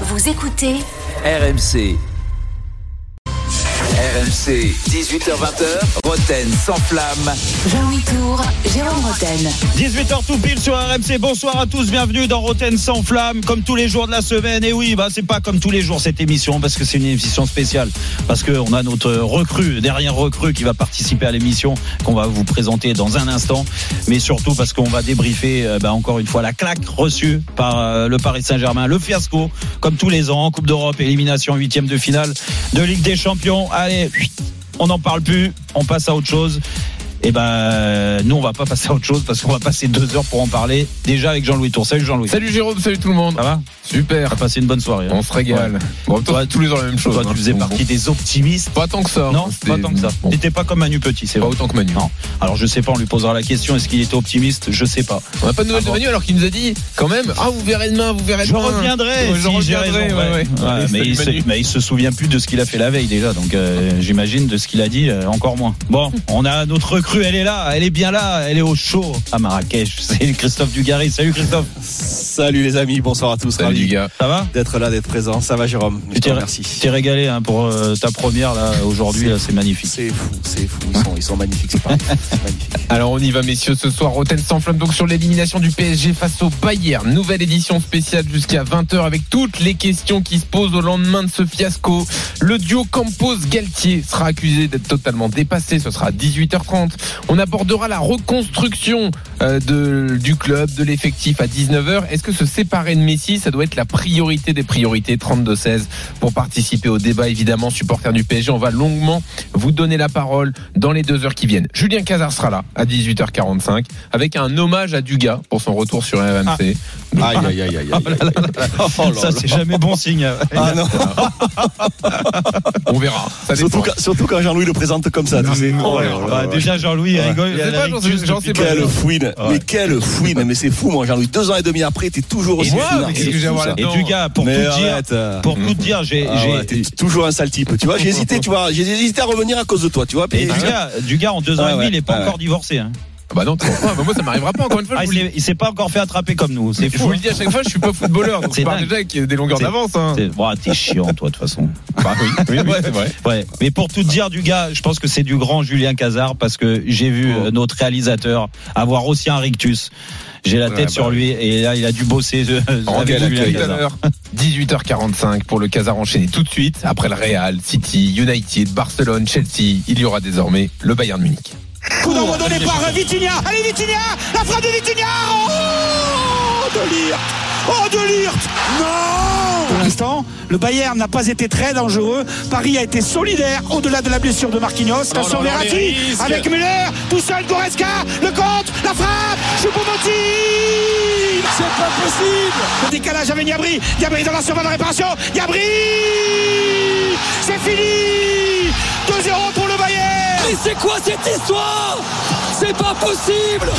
Vous écoutez RMC. RMC, 18h20h, Roten sans flamme. Jean-Louis Tour, Jérôme Roten. 18h tout pile sur RMC. Bonsoir à tous, bienvenue dans Roten sans flamme, comme tous les jours de la semaine. Et oui, bah c'est pas comme tous les jours cette émission parce que c'est une émission spéciale, parce que on a notre recrue, dernière recrue qui va participer à l'émission qu'on va vous présenter dans un instant, mais surtout parce qu'on va débriefer euh, bah, encore une fois la claque reçue par euh, le Paris Saint-Germain, le fiasco, comme tous les ans, en Coupe d'Europe, élimination huitième de finale de Ligue des Champions. Allez, on n'en parle plus, on passe à autre chose. Et ben nous on va pas passer à autre chose parce qu'on va passer deux heures pour en parler déjà avec Jean-Louis Tour. Salut Jean-Louis. Salut Jérôme, salut tout le monde. Ça va? Super. On passé une bonne soirée. hein On se régale. Bon, toi, Toi, tous les jours la même chose. Toi hein. tu faisais Bon, partie des optimistes. Pas tant que ça. Non, C'était- pas tant que ça. bon, T'étais pas comme Manu Petit, c'est pas vrai. autant que Manu. Non. Alors je sais pas, on lui posera la question. Est-ce qu'il était optimiste? Je sais pas. On n'a pas de nouvelles Ah bon de Manu alors qu'il nous a dit quand même Ah, vous verrez demain, vous verrez Je demain. reviendrai. Ouais, je reviendrai, ouais, ouais. Ouais, mais, il se, Manu. mais il se souvient plus de ce qu'il a fait la veille déjà, donc euh, j'imagine de ce qu'il a dit euh, encore moins. Bon, on a notre recrue, elle est là, elle est bien là, elle est au chaud à Marrakech. C'est Christophe Dugarry. Salut Christophe. Salut les amis, bonsoir à tous. Salut. Ça va? d'être là, d'être présent. Ça va Jérôme? Je Tu te t'es- remercie. Tu t'es régalé hein, pour euh, ta première là aujourd'hui, là, c'est magnifique. C'est fou, c'est fou. Ils sont, ils sont magnifiques, c'est pas c'est magnifique. Alors on y va messieurs ce soir Roten sans flamme donc sur l'élimination du PSG face au Bayern nouvelle édition spéciale jusqu'à 20h avec toutes les questions qui se posent au lendemain de ce fiasco le duo Campos Galtier sera accusé d'être totalement dépassé ce sera à 18h30 on abordera la reconstruction de, du club de l'effectif à 19h est-ce que se séparer de Messi ça doit être la priorité des priorités 32-16 pour participer au débat évidemment supporter du PSG on va longuement vous donner la parole dans les deux heures qui viennent. Julien Cazard sera là à 18h45 avec un hommage à Dugas pour son retour sur RMC. Aïe, aïe, aïe, aïe, aïe. aïe. Oh là Ça c'est jamais bon signe. Ah non, On verra. Ça surtout quand, surtout quand Jean-Louis le présente comme ça. tu sais. Oh là là là. déjà Jean-Louis il Ouais. rigole. Je il a sais pas, j'en sais- j'en pas. Quelle fouine, Ouais. mais quelle fouine, mais c'est fou moi Jean-Louis. Deux ans et demi après, t'es toujours aussi ça. Et là-dedans Dugas pour Mais tout dire, arrête. euh. pour tout dire, j'ai Ah j'ai- ouais, t'es toujours un sale type. Tu vois, j'ai hésité, tu vois, j'ai hésité à revenir à cause de toi, tu vois. Et Dugas, Dugas, en deux ans Ah et demi, il est pas encore divorcé. Hein. Ah Bah non, comprends. Bah moi ça m'arrivera pas encore une fois. Ah, je il le s'est- il s'est pas encore fait attraper comme nous. C'est je fou. vous le dis à chaque fois, je suis pas footballeur, donc C'est je dingue. déjà avec des longueurs C'est- d'avance. Hein. C'est- t'es chiant, toi, de toute façon. Bah oui, oui, oui, c'est vrai. Ouais. Mais pour tout dire, du gars, je pense que c'est du grand Julien Cazard parce que j'ai vu Oh. euh, notre réalisateur avoir aussi un rictus. J'ai la Ouais, tête bah sur oui. lui et là, il a dû bosser euh, avec Julien Cazard. l'heure. 18h45 pour le Casar enchaîné tout de suite. Après le Real, City, United, Barcelone, Chelsea, il y aura désormais le Bayern Munich. Coup d'envoi donné par Vitinha. Allez Vitinha La frappe de Vitinha. Oh De Lirt Oh de Lirt Non. Pour l'instant, le Bayern n'a pas été très dangereux. Paris a été solidaire au-delà de la blessure de Marquinhos. Attention Verratti avec Müller, tout seul Goretzka, le contre, la frappe, Choupo-Moting C'est pas possible. Le décalage avec Diabri, Diabri dans la surface de réparation, Diabri C'est fini. 2-0 pour C'est quoi cette histoire? C'est pas possible!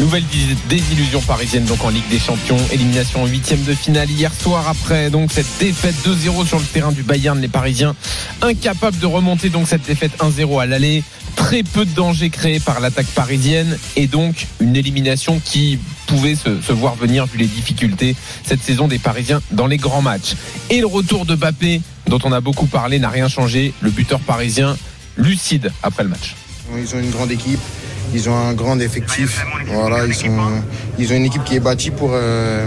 Nouvelle désillusion parisienne donc en Ligue des Champions, élimination en huitième de finale hier soir après donc cette défaite 2-0 sur le terrain du Bayern, les Parisiens incapables de remonter donc cette défaite 1-0 à l'aller, très peu de danger créé par l'attaque parisienne et donc une élimination qui pouvait se, se voir venir vu les difficultés cette saison des Parisiens dans les grands matchs. Et le retour de Bappé dont on a beaucoup parlé n'a rien changé, le buteur parisien lucide après le match. Ils ont une grande équipe, ils ont un grand effectif. Voilà, ils, sont, ils ont une équipe qui est bâtie pour, euh,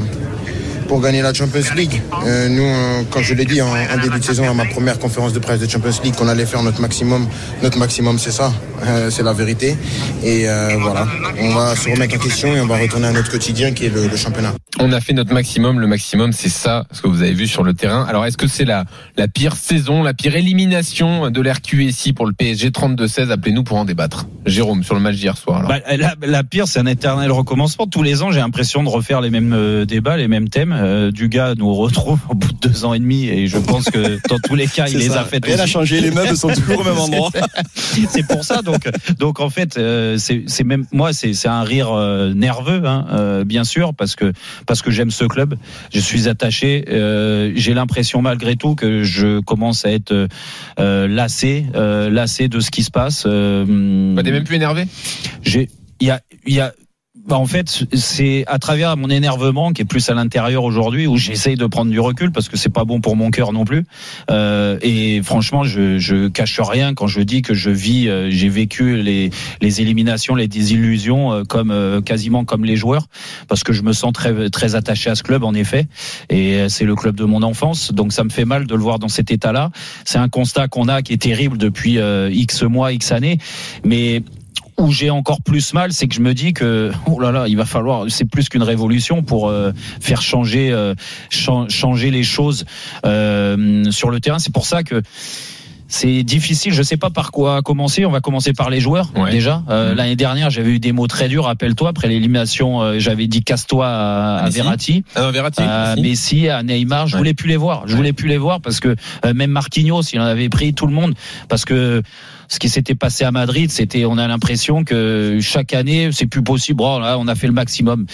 pour gagner la Champions League. Euh, nous, euh, quand je l'ai dit en, en début de saison, à ma première conférence de presse de Champions League, qu'on allait faire notre maximum. Notre maximum, c'est ça, Euh, c'est la vérité. Et euh, voilà, on va se remettre en question et on va retourner à notre quotidien qui est le, le championnat. On a fait notre maximum. Le maximum, c'est ça, ce que vous avez vu sur le terrain. Alors, est-ce que c'est la, la pire saison, la pire élimination de l'RQSI pour le PSG 32-16 Appelez-nous pour en débattre. Jérôme, sur le match d'hier soir. alors. Bah, la, la pire, c'est un éternel recommencement. Tous les ans, j'ai l'impression de refaire les mêmes euh, débats, les mêmes thèmes. Euh, Dugas nous retrouve au bout de deux ans et demi, et je pense que dans tous les cas, il les ça. a fait. Rien aussi. changé, les meubles sont toujours au même endroit. c'est pour ça donc donc en fait euh, c'est même moi c'est un rire euh, nerveux hein, euh, bien sûr parce que parce que j'aime ce club je suis attaché euh, j'ai l'impression malgré tout que je commence à être euh, lassé euh, lassé de ce qui se passe euh, Bah, T'es même plus énervé? J'ai il y a il y a bah en fait, c'est à travers mon énervement qui est plus à l'intérieur aujourd'hui où j'essaye de prendre du recul parce que c'est pas bon pour mon cœur non plus. Euh, et franchement, je, je cache rien quand je dis que je vis, euh, j'ai vécu les, les éliminations, les désillusions euh, comme euh, quasiment comme les joueurs parce que je me sens très très attaché à ce club en effet. Et euh, c'est le club de mon enfance, donc ça me fait mal de le voir dans cet état-là. C'est un constat qu'on a qui est terrible depuis euh, X mois, X années, mais où j'ai encore plus mal, c'est que je me dis que oh là là, il va falloir, c'est plus qu'une révolution pour euh, faire changer euh, chan- changer les choses euh, sur le terrain. C'est pour ça que c'est difficile. Je sais pas par quoi commencer. On va commencer par les joueurs Ouais. déjà. Euh, Mhm. L'année dernière, j'avais eu des mots très durs. Rappelle-toi, après l'élimination, euh, j'avais dit casse-toi à, à Messi. Verratti Ah non, Verratti. à Messi. Messi, à Neymar, je Ouais. voulais plus les voir. Je voulais plus les voir parce que euh, même Marquinhos, il en avait pris tout le monde parce que ce qui s'était passé à Madrid, c'était, on a l'impression que chaque année, c'est plus possible. Oh, là, on a fait le maximum.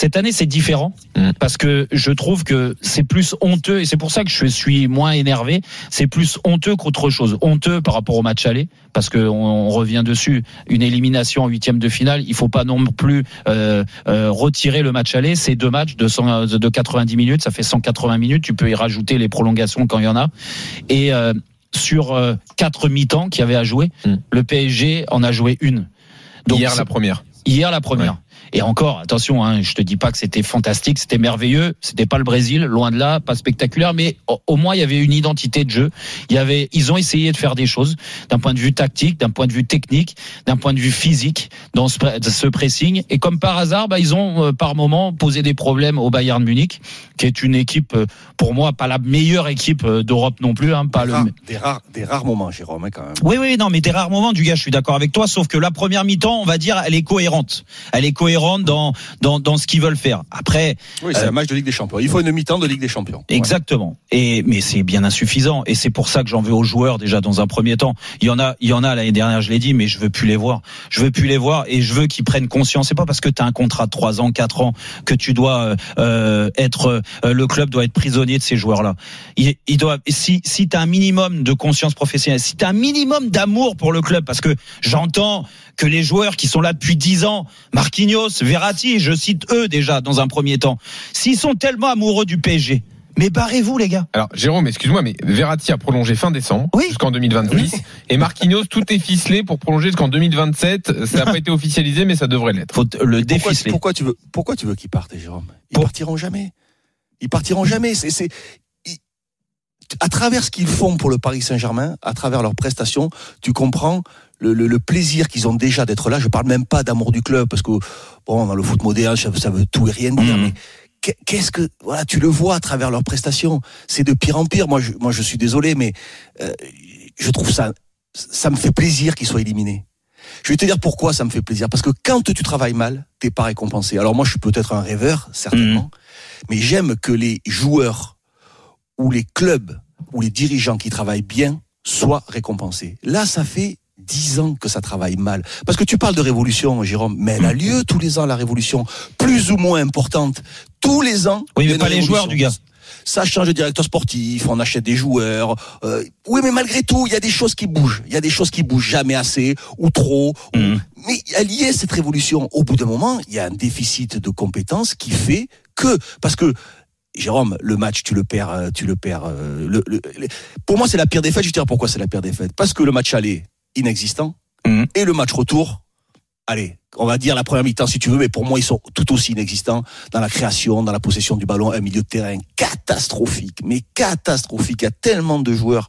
Cette année, c'est différent Mm. parce que je trouve que c'est plus honteux et c'est pour ça que je suis moins énervé. C'est plus honteux qu'autre chose. Honteux par rapport au match aller parce que on, on revient dessus. Une élimination en huitième de finale, il faut pas non plus euh, euh, retirer le match aller. C'est deux matchs de, 100 de 90 minutes, ça fait 180 minutes. Tu peux y rajouter les prolongations quand il y en a. Et euh, sur quatre mi-temps qu'il y avait à jouer, Mm. le PSG en a joué une. Hier, la première. Hier la première. Et encore, attention, hein, je te dis pas que c'était fantastique, c'était merveilleux, c'était pas le Brésil, loin de là, pas spectaculaire, mais au, au moins il y avait une identité de jeu. Il y avait, ils ont essayé de faire des choses d'un point de vue tactique, d'un point de vue technique, d'un point de vue physique dans ce pressing. Et comme par hasard, bah, ils ont euh, par moment posé des problèmes au Bayern Munich, qui est une équipe, euh, pour moi, pas la meilleure équipe euh, d'Europe non plus, hein, pas des, le. rares, des, rares, des rares moments, Jérôme, hein, quand même. Oui, oui, non, mais des rares moments du gars, je suis d'accord avec toi, sauf que la première mi-temps, on va dire, elle est cohérente. Elle est cohérente dans, dans, dans ce qu'ils veulent faire. Après, Oui, c'est Euh, un match de Ligue des Champions. Il faut une mi-temps de Ligue des Champions. Exactement. Et mais c'est bien insuffisant et c'est pour ça que j'en veux aux joueurs déjà dans un premier temps. Il y en a, il y en a l'année dernière, je l'ai dit, mais je veux plus les voir. Je veux plus les voir et je veux qu'ils prennent conscience. C'est pas parce que tu as un contrat de 3 ans, 4 ans que tu dois euh, euh, être euh, le club doit être prisonnier de ces joueurs-là. Il, il doit si si tu as un minimum de conscience professionnelle, si tu as un minimum d'amour pour le club parce que j'entends que les joueurs qui sont là depuis 10 ans, Marquinhos, Verratti, je cite eux déjà dans un premier temps, s'ils sont tellement amoureux du PSG, mais barrez-vous les gars. Alors, Jérôme, excuse-moi, mais Verratti a prolongé fin décembre Oui. jusqu'en 2026. Et Marquinhos, tout est ficelé pour prolonger jusqu'en 2027. Ça n'a pas été officialisé, mais ça devrait l'être. Faut le Pourquoi, déficeler. pourquoi tu veux, pourquoi tu veux qu'ils partent, Jérôme? Ils Pour- partiront jamais. Ils partiront jamais. C'est, c'est, ils- à travers ce qu'ils font pour le Paris Saint-Germain, à travers leurs prestations, tu comprends le, le- le plaisir qu'ils ont déjà d'être là. Je parle même pas d'amour du club parce que bon, dans le foot moderne, ça, veut- ça veut tout et rien dire. Mhm. Mais qu'est- qu'est-ce que voilà, tu le vois à travers leurs prestations. C'est de pire en pire. Moi, je, moi, je suis désolé, mais euh, je trouve ça, ça me fait plaisir qu'ils soient éliminés. Je vais te dire pourquoi ça me fait plaisir. Parce que quand tu travailles mal, t'es pas récompensé. Alors moi, je suis peut-être un rêveur, certainement, mais j'aime que les joueurs ou les clubs ou les dirigeants qui travaillent bien soient récompensés. Là, ça fait dix ans que ça travaille mal. Parce que tu parles de révolution, Jérôme, mais elle a lieu tous les ans, la révolution, plus ou moins importante. Tous les ans. Oui, mais pas les joueurs, du gars. Ça change de directeur sportif, on achète des joueurs. euh, oui, mais malgré tout, il y a des choses qui bougent. Il y a des choses qui bougent jamais assez ou trop. Mhm. Mais elle y est cette révolution. Au bout d'un moment, il y a un déficit de compétences qui fait que parce que Jérôme, le match, tu le perds, euh, tu le perds. euh, le- le- le- pour moi, c'est la pire défaite. Je vais te dire pourquoi c'est la pire défaite. Parce que le match aller inexistant Mhm. et le match retour, allez, on va dire la première mi-temps si tu veux, mais pour moi ils sont tout aussi inexistants dans la création, dans la possession du ballon, un milieu de terrain catastrophique, mais catastrophique. Il y a tellement de joueurs,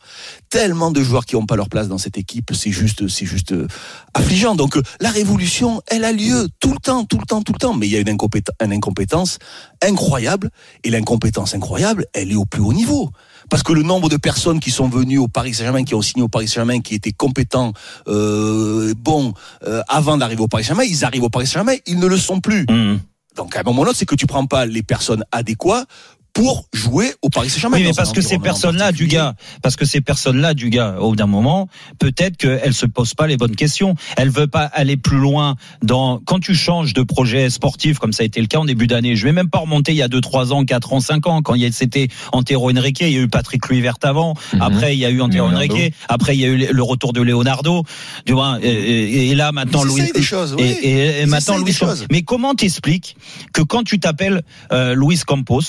tellement de joueurs qui n'ont pas leur place dans cette équipe, c'est juste, c'est juste euh, affligeant. Donc euh, la révolution, elle a lieu tout le temps, tout le temps, tout le temps, mais il y a une, incompétence, une incompétence incroyable, et l'incompétence incroyable, elle est au plus haut niveau. Parce que le nombre de personnes qui sont venues au Paris Saint-Germain, qui ont signé au Paris Saint-Germain, qui étaient compétents, euh, bons, euh, avant d'arriver au Paris Saint-Germain, ils arrivent au Paris Saint-Germain, ils ne le sont plus. Mhm. Donc à un moment donné, c'est que tu prends pas les personnes adéquates pour jouer au Paris Saint-Germain. Oui, mais parce que ces personnes-là, du gars, parce que ces personnes-là, du gars, au bout d'un moment, peut-être qu'elles se posent pas les bonnes questions. Elles veulent pas aller plus loin dans, quand tu changes de projet sportif, comme ça a été le cas en début d'année, je vais même pas remonter il y a 2, 3 ans, 4 ans, 5 ans, quand il y a, c'était Antero Henrique, il y a eu Patrick Kluivert avant, Mhm. après il y a eu Antero Leonardo. Henrique, après il y a eu le retour de Leonardo, tu vois, et, là maintenant Louis, des choses, oui. et, et- et Ils maintenant Louis des. Mais comment t'expliques que quand tu t'appelles euh, Luis Campos,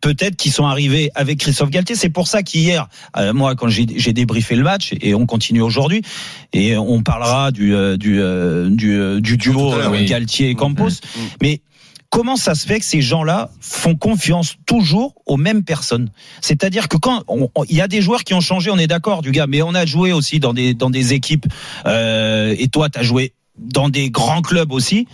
peut-être qu'ils sont arrivés avec Christophe Galtier. C'est pour ça qu'hier, euh, moi, quand j'ai débriefé le match, et on continue aujourd'hui, et on parlera du euh, du euh, du, du duo oui. Galtier et Campos, Mhm. mais Comment ça se fait que ces gens-là font confiance toujours aux mêmes personnes? C'est-à-dire que quand il y a des joueurs qui ont changé, on est d'accord, du gars, mais on a joué aussi dans des dans des équipes. euh, et toi, tu as joué dans des grands clubs aussi,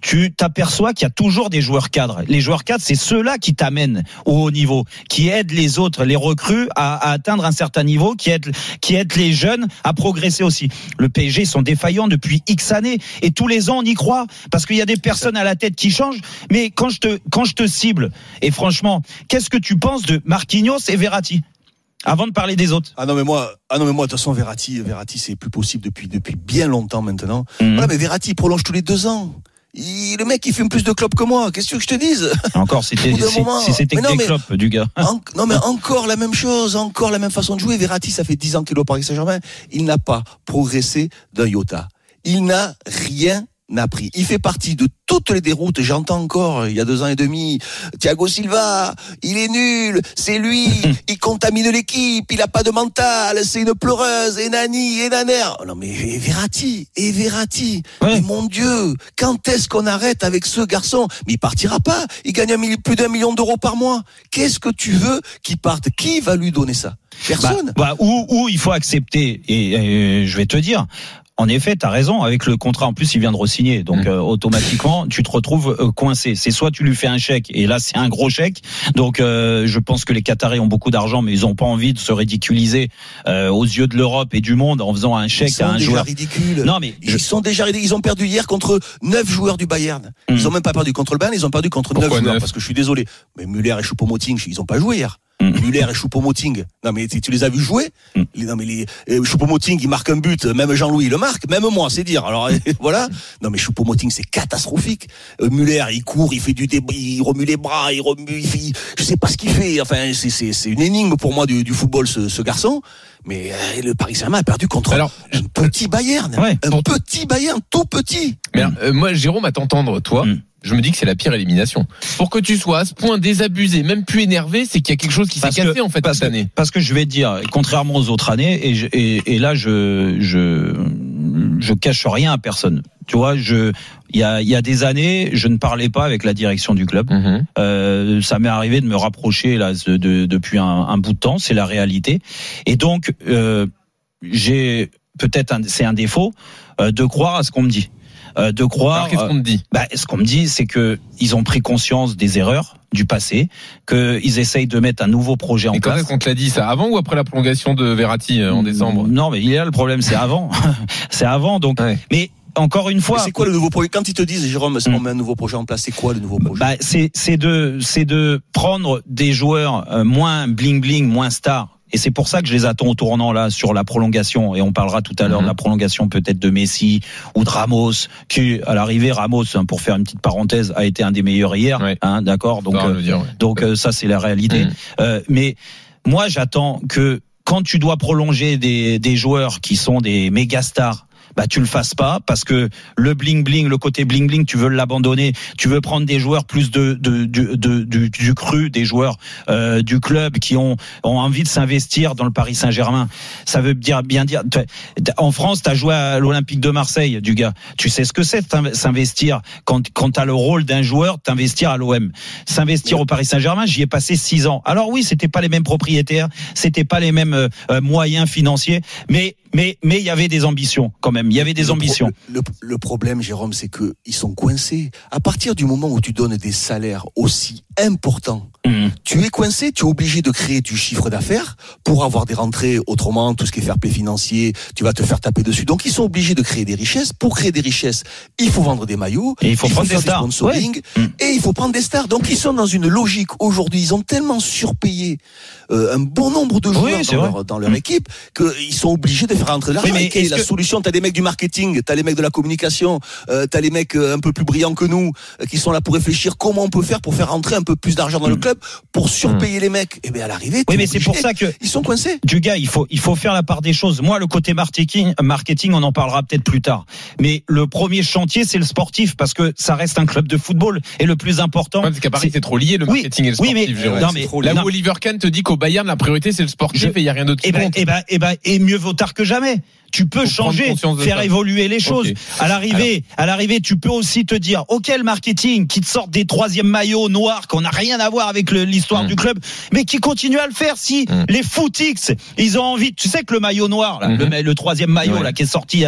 tu t'aperçois qu'il y a toujours des joueurs cadres. Les joueurs cadres, c'est ceux-là qui t'amènent au haut niveau, qui aident les autres, les recrues à, atteindre un certain niveau, qui aident, qui aident les jeunes à progresser aussi. Le PSG ils sont défaillants depuis X années et tous les ans on y croit parce qu'il y a des personnes à la tête qui changent. Mais quand je te quand je te cible et franchement, qu'est-ce que tu penses de Marquinhos et Verratti? Avant de parler des autres Ah non mais moi, ah non mais moi de toute façon Verratti, Verratti c'est plus possible depuis depuis bien longtemps maintenant. Mhm. Voilà, mais Verratti il prolonge tous les deux ans. Il- le mec il fume plus de clopes que moi. Qu'est-ce que je te dise? Encore, c'était si, c'était des clopes du gars. En- non mais encore la même chose, encore la même façon de jouer. Verratti, ça fait 10 ans qu'il est au Paris Saint-Germain. Il n'a pas progressé d'un iota. Il n'a rien appris. Il fait partie de toutes les déroutes. J'entends encore, il y a deux ans et demi, Thiago Silva, il est nul, c'est lui, il contamine l'équipe, il a pas de mental, c'est une pleureuse, et nani, et naner. Oh Non mais et Verratti, et Verratti, Ouais. mais mon Dieu, quand est-ce qu'on arrête avec ce garçon? Mais il partira pas, il gagne un plus d'un million d'euros par mois. Qu'est-ce que tu veux qu'il parte? Qui va lui donner ça? Personne. Bah, bah, ou, ou il faut accepter, et, et je vais te dire, en effet, tu as raison, avec le contrat, en plus, il vient de re-signer. Donc, Mm. euh, automatiquement, tu te retrouves euh, coincé. C'est soit tu lui fais un chèque, et là, c'est un gros chèque. Donc, euh, je pense que les Qataris ont beaucoup d'argent, mais ils ont pas envie de se ridiculiser euh, aux yeux de l'Europe et du monde en faisant un Ils chèque à sont un déjà joueur. ridicules. Non, mais je- Ils sont déjà ridicules. Ils ont perdu hier contre neuf joueurs du Bayern. Ils Mm. ont même pas perdu contre le Bayern, ils ont perdu contre neuf Pourquoi joueurs. neuf Parce que je suis désolé. Mais Muller et Choupo-Moting, ils ont pas joué hier. Mm. Muller et Choupo-Moting. Non mais tu tu les as vus jouer Mm. Les- Non mais les Choupo-Moting, il marque un but. Même Jean-Louis le marque. Même moi, c'est dire. Alors voilà. Non mais Choupo-Moting, c'est catastrophique. Euh, Muller, il court, il fait du débris, il remue les bras, il remue, il fait, je sais pas ce qu'il fait. Enfin, c'est c'est c'est une énigme pour moi du, du football ce, ce garçon. Mais euh, le Paris Saint-Germain a perdu contre Alors, un petit Bayern. Ouais, un petit Bayern, tout petit. Mais alors, euh, moi, Jérôme, à t'entendre, toi, Mm. Je me dis que c'est la pire élimination. Pour que tu sois à ce point désabusé, même plus énervé, c'est qu'il y a quelque chose qui s'est cassé en fait parce cette que- année. Parce que je vais te dire, contrairement aux autres années, et, je- et, et là je je je cache rien à personne. Tu vois, je il y a y a des années, je ne parlais pas avec la direction du club. Mhm. Euh, ça m'est arrivé de me rapprocher là de, de- depuis un, un bout de temps, c'est la réalité. Et donc euh, j'ai peut-être c'est un défaut euh, de croire à ce qu'on me dit, de croire. Alors, qu'est-ce qu'on te dit? Bah, ce qu'on me dit, c'est que ils ont pris conscience des erreurs du passé, qu'ils essayent de mettre un nouveau projet en Et quand place. est-ce qu'on te l'a dit? Ça Avant ou après la prolongation de Verratti euh, en décembre? Non, mais il est là le problème, c'est avant. c'est avant, donc. Ouais. Mais encore une Mais fois. c'est quoi le nouveau projet? Quand ils te disent, Jérôme, on met un nouveau projet en place, c'est quoi le nouveau projet? Bah, c'est c'est de c'est de prendre des joueurs euh, moins bling bling, moins stars. Et c'est pour ça que je les attends au tournant là sur la prolongation. Et on parlera tout à l'heure Mhm. de la prolongation peut-être de Messi ou de Ramos, qui à l'arrivée Ramos, hein, pour faire une petite parenthèse, a été un des meilleurs hier. Hein, D'accord? Donc euh, dire, donc euh, ça c'est la réalité. Mhm. Euh, mais moi, j'attends que quand tu dois prolonger des, des joueurs qui sont des méga stars, bah tu le fasses pas parce que le bling bling, le côté bling bling, tu veux l'abandonner. Tu veux prendre des joueurs plus de, de, du- de- du, du cru, des joueurs euh, du club qui ont, ont envie de s'investir dans le Paris Saint-Germain. Ça veut dire bien dire. En France, tu as joué à l'Olympique de Marseille, du gars. Tu sais ce que c'est s'investir quand quand t'as le rôle d'un joueur, t'investir à l'OM, s'investir au Paris Saint-Germain. J'y ai passé six ans. Alors oui, c'était pas les mêmes propriétaires, c'était pas les mêmes euh, euh, moyens financiers, mais mais mais il y avait des ambitions quand même. Il y avait des Le pro- ambitions. Le, le problème, Jérôme, c'est que ils sont coincés. À partir du moment où tu donnes des salaires aussi importants, Mhm. tu es coincé, tu es obligé de créer du chiffre d'affaires pour avoir des rentrées. Autrement, tout ce qui est fair play financier, tu vas te faire taper dessus. Donc, ils sont obligés de créer des richesses. Pour créer des richesses, il faut vendre des maillots, Et il faut prendre des stars. sponsoring, Ouais. Mm. et il faut prendre des stars. Donc, ils sont dans une logique aujourd'hui. Ils ont tellement surpayé euh, un bon nombre de joueurs dans leur, dans leur Mm. équipe qu'ils sont obligés de faire rentrer l'argent. Oui, mais est la que- solution? T'as des mecs du marketing, t'as les mecs de la communication, euh, t'as les mecs euh, un peu plus brillants que nous euh, qui sont là pour réfléchir comment on peut faire pour faire rentrer un peu plus d'argent dans le club pour surpayer les mecs. Et bien à l'arrivée, Mm. Oui, mais c'est pour ça que ils sont coincés. du gars, il faut, il faut faire la part des choses. Moi, le côté marketing, marketing, on en parlera peut-être plus tard. Mais le premier chantier, c'est le sportif, parce que ça reste un club de football. Et le plus important. Ouais, parce qu'à Paris, c'est- trop lié le Oui, marketing et le oui, sportif. mais- Jérôme. non, mais- trop lié. Là non. où Oliver Kahn te dit qu'au Bayern, la priorité, c'est le sportif Je- et il n'y a rien d'autre Eh ben, eh ben, eh ben, et mieux vaut tard que jamais. Tu peux changer, faire évoluer les choses. À l'arrivée, à l'arrivée, tu peux aussi te dire, ok, le marketing qui te sort des troisièmes maillots noirs qu'on n'a rien à voir avec l'histoire Mm. du club, mais qui continue à le faire. Si Mm. les footix, ils ont envie, tu sais que le maillot noir, là, le, le troisième maillot Ouais. là qui est sorti,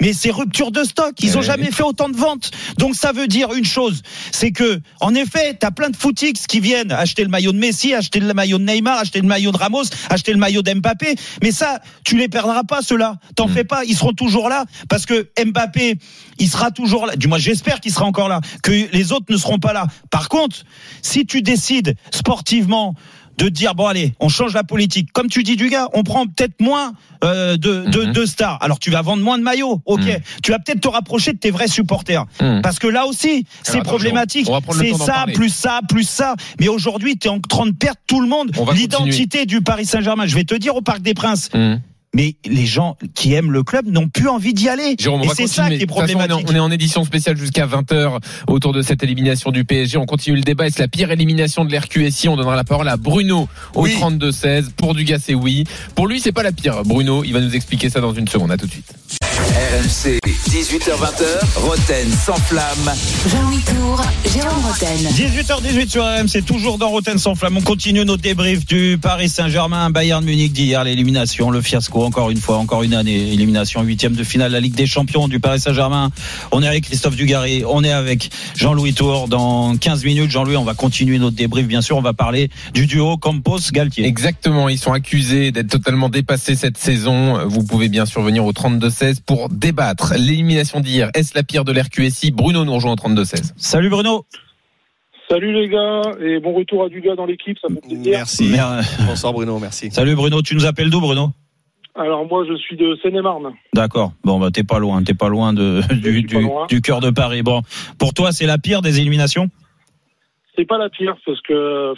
mais c'est rupture de stock. Ils ont Ouais. jamais fait autant de ventes. Donc ça veut dire une chose, c'est que en effet, t'as plein de footix qui viennent acheter le maillot de Messi, acheter le maillot de Neymar, acheter le maillot de Ramos, acheter le maillot d'Mbappé. Mais ça, tu les perdras pas ceux-là. T'en Mm. fais pas, ils seront toujours là parce que Mbappé, il sera toujours là. Du moins, j'espère qu'il sera encore là, que les autres ne seront pas là. Par contre, si tu décides sportivement de dire bon allez, on change la politique. Comme tu dis du gars, on prend peut-être moins euh, de, de, Mhm. de stars. Alors tu vas vendre moins de maillots, ok. Mhm. Tu vas peut-être te rapprocher de tes vrais supporters. Mhm. Parce que là aussi, c'est problématique. C'est ça, parler. plus ça, plus ça. Mais aujourd'hui, tu es en train de perdre tout le monde. L'identité du Paris Saint-Germain. Je vais te dire au Parc des Princes. Mais les gens qui aiment le club n'ont plus envie d'y aller. Jérôme, Et c'est ça qui est De toute façon, on est en- problématique. on est en édition spéciale jusqu'à 20h autour de cette élimination du PSG. On continue le débat. Est-ce la pire élimination de l'RQSI On donnera la parole à Bruno au Oui. 32-16. Pour Dugas, c'est oui. Pour lui, c'est pas la pire. Bruno, il va nous expliquer ça dans une seconde. À tout de suite. RMC, 18h20h, Roten sans flamme. Jean-Louis Tour, Jérôme Roten. 18h18 sur RMC, toujours dans Roten sans flamme. On continue notre débrief du Paris Saint-Germain, Bayern Munich d'hier, l'élimination, le fiasco, encore une fois, encore une année, élimination, huitième de finale, la Ligue des Champions du Paris Saint-Germain. On est avec Christophe Dugarry, on est avec Jean-Louis Tour. Dans 15 minutes, Jean-Louis, on va continuer notre débrief, bien sûr, on va parler du duo Campos-Galtier. Exactement, ils sont accusés d'être totalement dépassés cette saison. Vous pouvez bien sûr venir au 32-16 pour débattre. L'élimination d'hier, est-ce la pire de l'RQSI Bruno nous rejoint au 32-16. Salut Bruno. Salut les gars et bon retour à Dugas dans l'équipe, ça me fait plaisir. Merci. Bonsoir Bruno, merci. Salut Bruno, tu nous appelles d'où Bruno? Alors moi je suis de Seine-et-Marne. D'accord. Bon, bah, t'es pas loin, t'es pas loin de, du, suis pas du, loin. du cœur de Paris. Bon, pour toi, c'est la pire des éliminations? C'est pas la pire parce que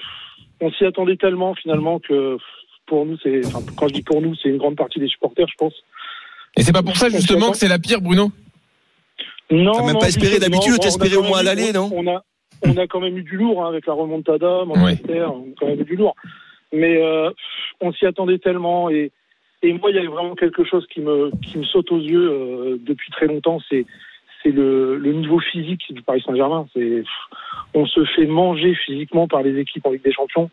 on s'y attendait tellement finalement que pour nous c'est enfin, quand je dis pour nous c'est une grande partie des supporters je pense. Et c'est pas pour ça justement que c'est la pire, Bruno? Non, T'as même non, pas espéré d'habitude, t'espérais au moins à l'aller, non? On a on a quand même eu du lourd hein, avec la remontada, Manchester, on a quand même eu du lourd. Mais euh, on s'y attendait tellement et et moi il y a vraiment quelque chose qui me qui me saute aux yeux euh, depuis très longtemps, c'est c'est le, le niveau physique du Paris Saint-Germain. C'est on se fait manger physiquement par les équipes en Ligue des Champions.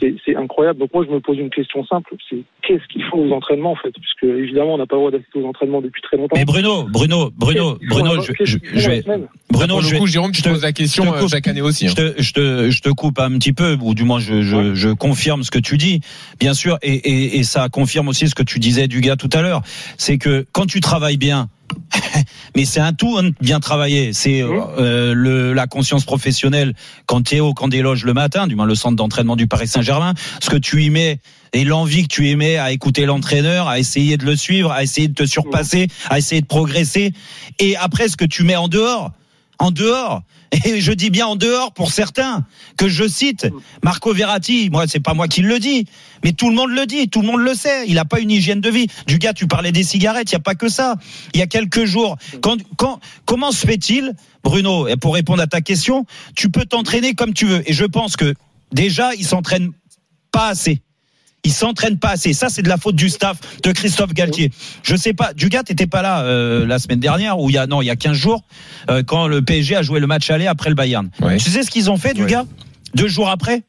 C'est c'est incroyable. Donc moi je me pose une question simple, c'est qu'est-ce qu'ils font aux entraînements en fait, puisque évidemment on n'a pas le droit d'assister aux entraînements depuis très longtemps. Mais Bruno, Bruno, Bruno, Bruno, je, je, je vais, Bruno, Pour je coup, Jérôme, tu je te- poses la question je te euh, coupe. chaque année aussi. je hein. te, je te, je te coupe un petit peu, ou du moins je, je, je confirme ce que tu dis, bien sûr, et, et, et ça confirme aussi ce que tu disais du gars tout à l'heure, c'est que quand tu travailles bien, mais c'est un tout hein, bien travailler. C'est euh, le, la conscience professionnelle quand tu es au camp des loges le matin, du moins le centre d'entraînement du Paris Saint-Germain, ce que tu y mets et l'envie que tu y mets à écouter l'entraîneur, à essayer de le suivre, à essayer de te surpasser, à essayer de progresser, et après ce que tu mets en dehors, en dehors. Et je dis bien en dehors pour certains que je cite Marco Verratti. Moi, c'est pas moi qui le dis, mais tout le monde le dit, tout le monde le sait. Il a pas une hygiène de vie. Du gars, tu parlais des cigarettes. Il y a pas que ça. Il y a quelques jours, quand, quand, comment se fait-il, Bruno, pour répondre à ta question, tu peux t'entraîner comme tu veux. Et je pense que déjà, il s'entraîne pas assez. Il s'entraîne pas assez. Ça, c'est de la faute du staff de Christophe Galtier. Je sais pas. Dugat, t'étais pas là euh, la semaine dernière ou il y a non, il y a 15 jours euh, quand le PSG a joué le match aller après le Bayern. Ouais. Tu sais ce qu'ils ont fait, Dugat? Deux jours après,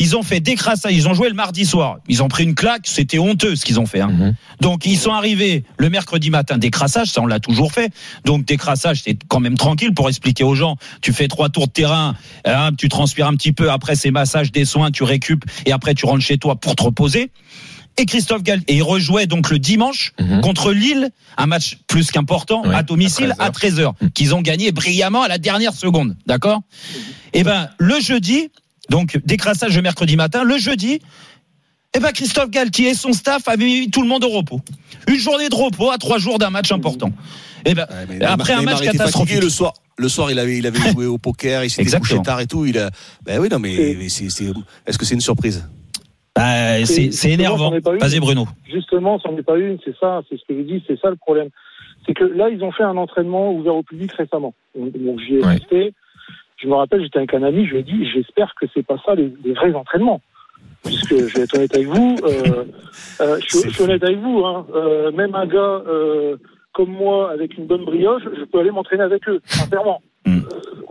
Ils ont fait décrassage. Ils ont joué le mardi soir. Ils ont pris une claque. C'était honteux ce qu'ils ont fait. Hein. Mhm. Donc ils sont arrivés le mercredi matin. Décrassage, ça on l'a toujours fait. Donc décrassage, c'est quand même tranquille pour expliquer aux gens. Tu fais trois tours de terrain, hein, tu transpires un petit peu. Après ces massages, des soins, tu récupes et après tu rentres chez toi pour te reposer. Et Christophe Galtier, et il rejouait donc le dimanche Mhm. contre Lille, un match plus qu'important à domicile à à 13h, qu'ils ont gagné brillamment à la dernière seconde, d'accord? Et ben le jeudi, donc décrassage le mercredi matin, le jeudi, eh ben Christophe Galtier et son staff avaient mis tout le monde au repos. Une journée de repos à trois jours d'un match important. Eh ben Ouais, après un match catastrophique. le soir. Le soir, il avait, il avait joué au poker, il s'était couché tard et tout. Il a, ben oui, non, mais, mais c'est, c'est, est-ce que c'est une surprise? Bah, c'est c'est énervant. Vas-y Bruno. Justement, c'en est pas une, c'est ça, c'est ce que je dis, c'est ça le problème. C'est que là, ils ont fait un entraînement ouvert au public récemment. Donc j'y ai Ouais. Je me rappelle, j'étais avec un ami, je lui ai dit, j'espère que c'est pas ça les, les vrais entraînements. Puisque je vais être honnête avec vous, euh, euh, je, suis- je suis honnête avec vous, hein, euh, même un gars comme moi avec une bonne brioche, je peux aller m'entraîner avec eux, sincèrement. Hmm.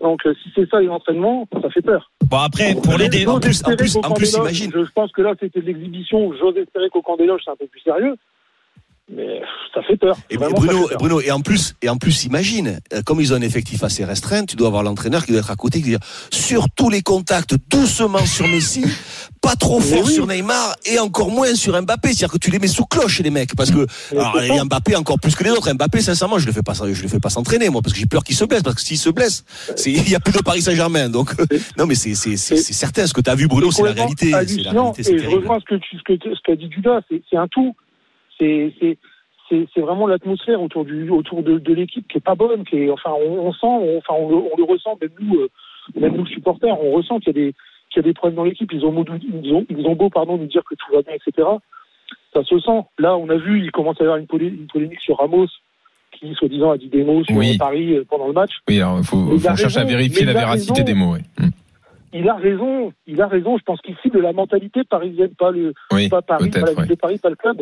Donc si c'est ça les entraînements, ça fait peur. Bon après pour les dé- en plus- en plus- en plus, imagine. Je, je pense que là, c'était de l'exhibition. J'ose espérer qu'au camp des loges, c'est un peu plus sérieux. Mais ça fait peur. Et Vraiment, Bruno, peur. Bruno, et en plus, et en plus, imagine, euh, comme ils ont un effectif assez restreint, tu dois avoir l'entraîneur qui doit être à côté, qui doit dire, sur tous les contacts, doucement sur Messi, pas trop fort oui. sur Neymar, et encore moins sur Mbappé. C'est-à-dire que tu les mets sous cloche, les mecs, parce que, alors, et. Mbappé encore plus que les autres. Mbappé, sincèrement, je le fais pas, je le fais pas s'entraîner, moi, parce que j'ai peur qu'il se blesse, parce que s'il se blesse, il y a plus de Paris Saint-Germain. Donc, non, mais c'est, certain. Ce que tu as vu, Bruno, c'est la réalité. C'est la hallucinant. réalité, c'est Et je rejoins ce que tu, ce que, ce qu'a dit Judas. C'est, c'est un tout. C'est, c'est, vraiment l'atmosphère autour du, autour de, de l'équipe qui est pas bonne, qui est, enfin, on, on sent, on, enfin, on, le- on le ressent, même nous, euh, même nous supporters, on ressent qu'il y a des, qu'il y a des problèmes dans l'équipe. Ils ont, beau- ils ont, ils ont beau, pardon, nous dire que tout va bien, etc. Ça se sent. Là, on a vu, il commence à y avoir une, polé- une polémique sur Ramos, qui, soi-disant, a dit des mots sur Oui. Paris euh, pendant le match. Oui, il faut, chercher à vérifier la véracité raison. des mots. ouais. Il a raison, il a raison. Je pense qu'il cible de la mentalité parisienne, pas le, Oui, pas Paris, pas la ville de Paris, pas le club.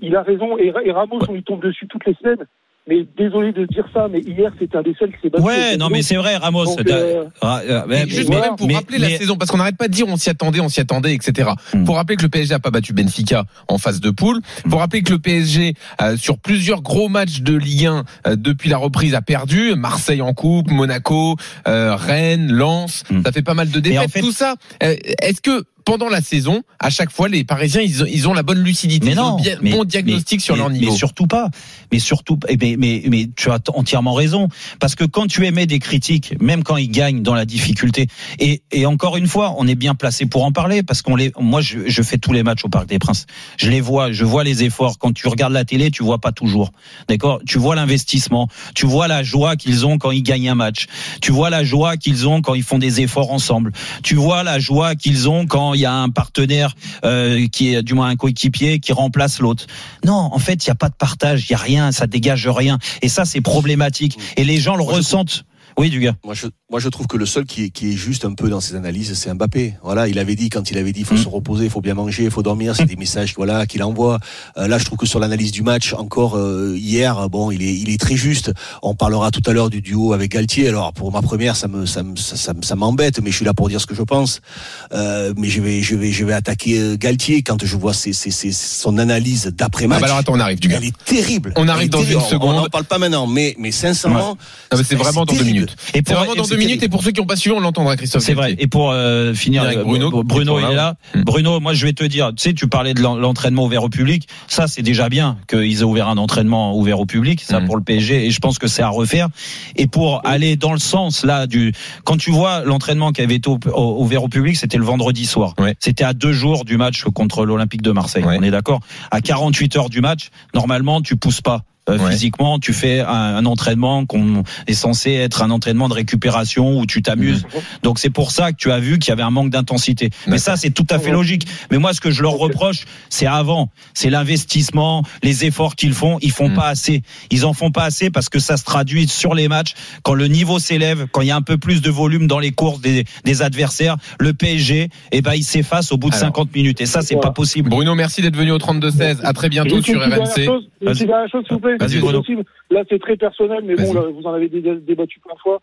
Il a raison. Et, et Ramos, on lui tombe dessus toutes les semaines. Mais désolé de dire ça, mais hier, c'était un des seuls qui s'est battu. Ouais, non mais c'est vrai Ramos. Donc, euh, ah, euh, mais- juste mais- même pour mais- rappeler la saison, parce qu'on n'arrête pas de dire on s'y attendait, on s'y attendait, etc. Hmm. Pour rappeler que le PSG a pas battu Benfica en phase de poule. Pour rappeler que le PSG euh, sur plusieurs gros matchs de Ligue 1 euh, depuis la reprise a perdu. Marseille en coupe, Monaco, euh, Rennes, Lens. Hmm. Ça fait pas mal de en défaites. fait- Tout ça. Est-ce que pendant la saison, à chaque fois, les Parisiens, ils ont, ils ont la bonne lucidité, Mais ils ont le mais- bon diagnostic mais- sur mais- leur niveau. Mais surtout pas. Mais surtout, eh ben, mais, mais tu as entièrement raison. Parce que quand tu émets des critiques, même quand ils gagnent dans la difficulté, et, et encore une fois, on est bien placé pour en parler, parce qu'on les, moi, je, je fais tous les matchs au Parc des Princes. Je les vois, je vois les efforts. Quand tu regardes la télé, tu vois pas toujours. D'accord? Tu vois l'investissement. Tu vois la joie qu'ils ont quand ils gagnent un match. Tu vois la joie qu'ils ont quand ils font des efforts ensemble. Tu vois la joie qu'ils ont quand il y a un partenaire euh, qui est du moins un coéquipier qui remplace l'autre. Non, en fait, il y a pas de partage, il y a rien, ça dégage rien. Et ça, c'est problématique. Et les gens le ressentent. Oui, du gars. Moi je, moi, je trouve que le seul qui est, qui est juste un peu dans ses analyses, c'est Mbappé. Voilà, il avait dit quand il avait dit, il faut Mm. se reposer, il faut bien manger, il faut dormir. C'est des messages, voilà, qu'il envoie. Euh, là, je trouve que sur l'analyse du match, encore euh, hier, bon, il est, il est très juste. On parlera tout à l'heure du duo avec Galtier. Alors, pour ma première, ça me, ça me, ça, ça, me- ça m'embête, mais je suis là pour dire ce que je pense. Euh, mais je vais, je vais, je vais attaquer euh, Galtier quand je vois ses, ses, ses- son analyse d'après Ah match. bah alors attends, on arrive, du gars. Elle est terrible. On arrive dans une terrible. Seconde. On n'en parle pas maintenant, mais, mais sincèrement, Ah bah c'est vraiment dans deux terrible. Minutes. Et C'est vraiment dans et deux c'est minutes. Et pour ceux qui n'ont pas suivi, on l'entendra, Christophe. C'est vrai. Et pour euh, finir, Avec euh, Bruno, Bruno, est il est là. là. Bruno, moi je vais te dire, tu sais, tu parlais de l'en- l'entraînement ouvert au public. Ça, c'est déjà bien qu'ils aient ouvert un entraînement ouvert au public. Ça Mhm. pour le PSG, et je pense que c'est à refaire. Et pour aller dans le sens là du, quand tu vois l'entraînement qui avait été ouvert au public, c'était le vendredi soir. Ouais. C'était à deux jours du match contre l'Olympique de Marseille. Ouais. On est d'accord? À 48 heures du match, normalement, tu pousses pas. Euh, Ouais. Physiquement, tu fais un, un entraînement qu'on est censé être un entraînement de récupération où tu t'amuses. Mhm. Donc c'est pour ça que tu as vu qu'il y avait un manque d'intensité. Mais ça, c'est tout à fait logique. Mais moi, ce que je leur reproche, c'est avant, c'est l'investissement, les efforts qu'ils font. Ils font Mm. pas assez. Ils en font pas assez parce que ça se traduit sur les matchs quand le niveau s'élève, quand il y a un peu plus de volume dans les courses des, des adversaires. Le PSG, eh ben, il s'efface au bout de Alors. 50 minutes. Et ça, c'est Voilà. pas possible. Bruno, merci d'être venu au 32-16. À très bientôt sur RMC. Une Vas-y. petite dernière chose, s'il vous plaît. C'est possible. Là, c'est très personnel, mais bon, là, vous en avez dé- débattu plein de fois.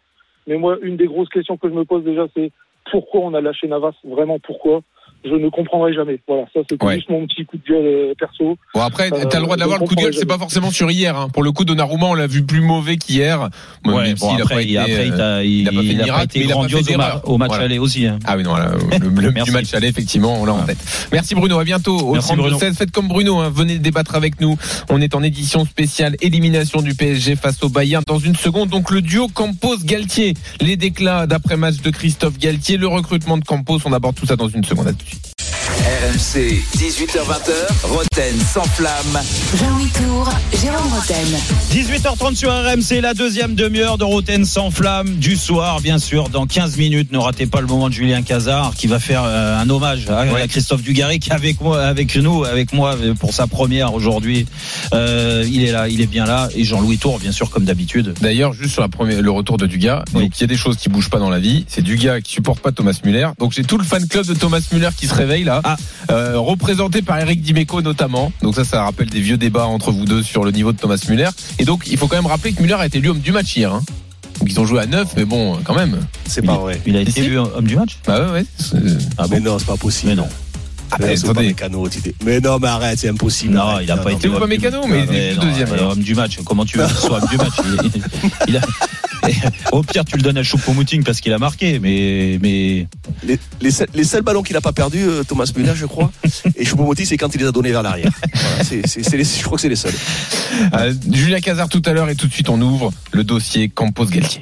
Mais moi, une des grosses questions que je me pose déjà, c'est pourquoi on a lâché Navas? Vraiment, pourquoi? Je ne comprendrai jamais. Voilà, ça c'était Ouais. juste mon petit coup de gueule euh, perso. Bon après, Euh, t'as le droit de l'avoir je le coup de gueule, c'est pas forcément sur hier. Hein. Pour le coup, Donnarumma, on l'a vu plus mauvais qu'hier. Bon, Ouais, bon, s'il a après, pas il, été, après, il, euh, a, il, il a pas fait il a miracle, été mais il a pas fait au, ma- d'erreur. au match Voilà. aller aussi. hein. Ah oui, non, là, le, le Merci. du match allait, effectivement, on l'a en tête. Merci Bruno, à bientôt. Au Merci, 32 Bruno. 16, faites comme Bruno, hein, venez débattre avec nous. On est en édition spéciale élimination du PSG face au Bayern dans une seconde. Donc le duo Campos-Galtier, les déclats d'après-match de Christophe Galtier, le recrutement de Campos, on aborde tout ça dans une seconde. À. RMC, 18h20h, Roten sans flamme. Jean-Louis Tour, Jérôme Roten. 18h30 sur RMC, la deuxième demi-heure de Roten sans flamme du soir, bien sûr. Dans 15 minutes, ne ratez pas le moment de Julien Cazard qui va faire euh, un hommage à, à Christophe Dugarry qui est avec moi, avec nous, avec moi pour sa première aujourd'hui. Euh, il est là, il est bien là. Et Jean-Louis Tour, bien sûr, comme d'habitude. D'ailleurs, juste sur la première, le retour de Dugas, Oui. donc il y a des choses qui bougent pas dans la vie. C'est Dugas qui supporte pas Thomas Muller. Donc j'ai tout le fan club de Thomas Muller qui se réveille là, Ah. euh, représenté par Eric Dimeco notamment. Donc ça, ça rappelle des vieux débats entre vous deux sur le niveau de Thomas Muller. Et donc il faut quand même rappeler que Muller a été élu homme du match hier. Hein. Donc ils ont joué à 9, mais bon, quand même. C'est pas vrai. Il a été élu homme du match? Bah ouais, ouais. Ah Mais non, c'est pas possible. Mais non. Ah, Mais pas mécano, non, mais arrête, c'est impossible. Non, arrête. il a pas été C'est pas homme du- mécano, mais il est deuxième, euh. Homme du match. Comment tu veux qu'il soit homme du match? Il, il a, et Au pire, tu le donnes à Choupo-Moting parce qu'il a marqué, mais mais Les, les, seuls, les seuls ballons qu'il a pas perdu, euh, Thomas Müller, je crois. et Choupo-Moting, c'est quand il les a donnés vers l'arrière. Voilà, c'est, c'est, c'est les- je crois que c'est les seuls. Euh, Julien Cazard tout à l'heure et tout de suite on ouvre le dossier Campos-Galtier.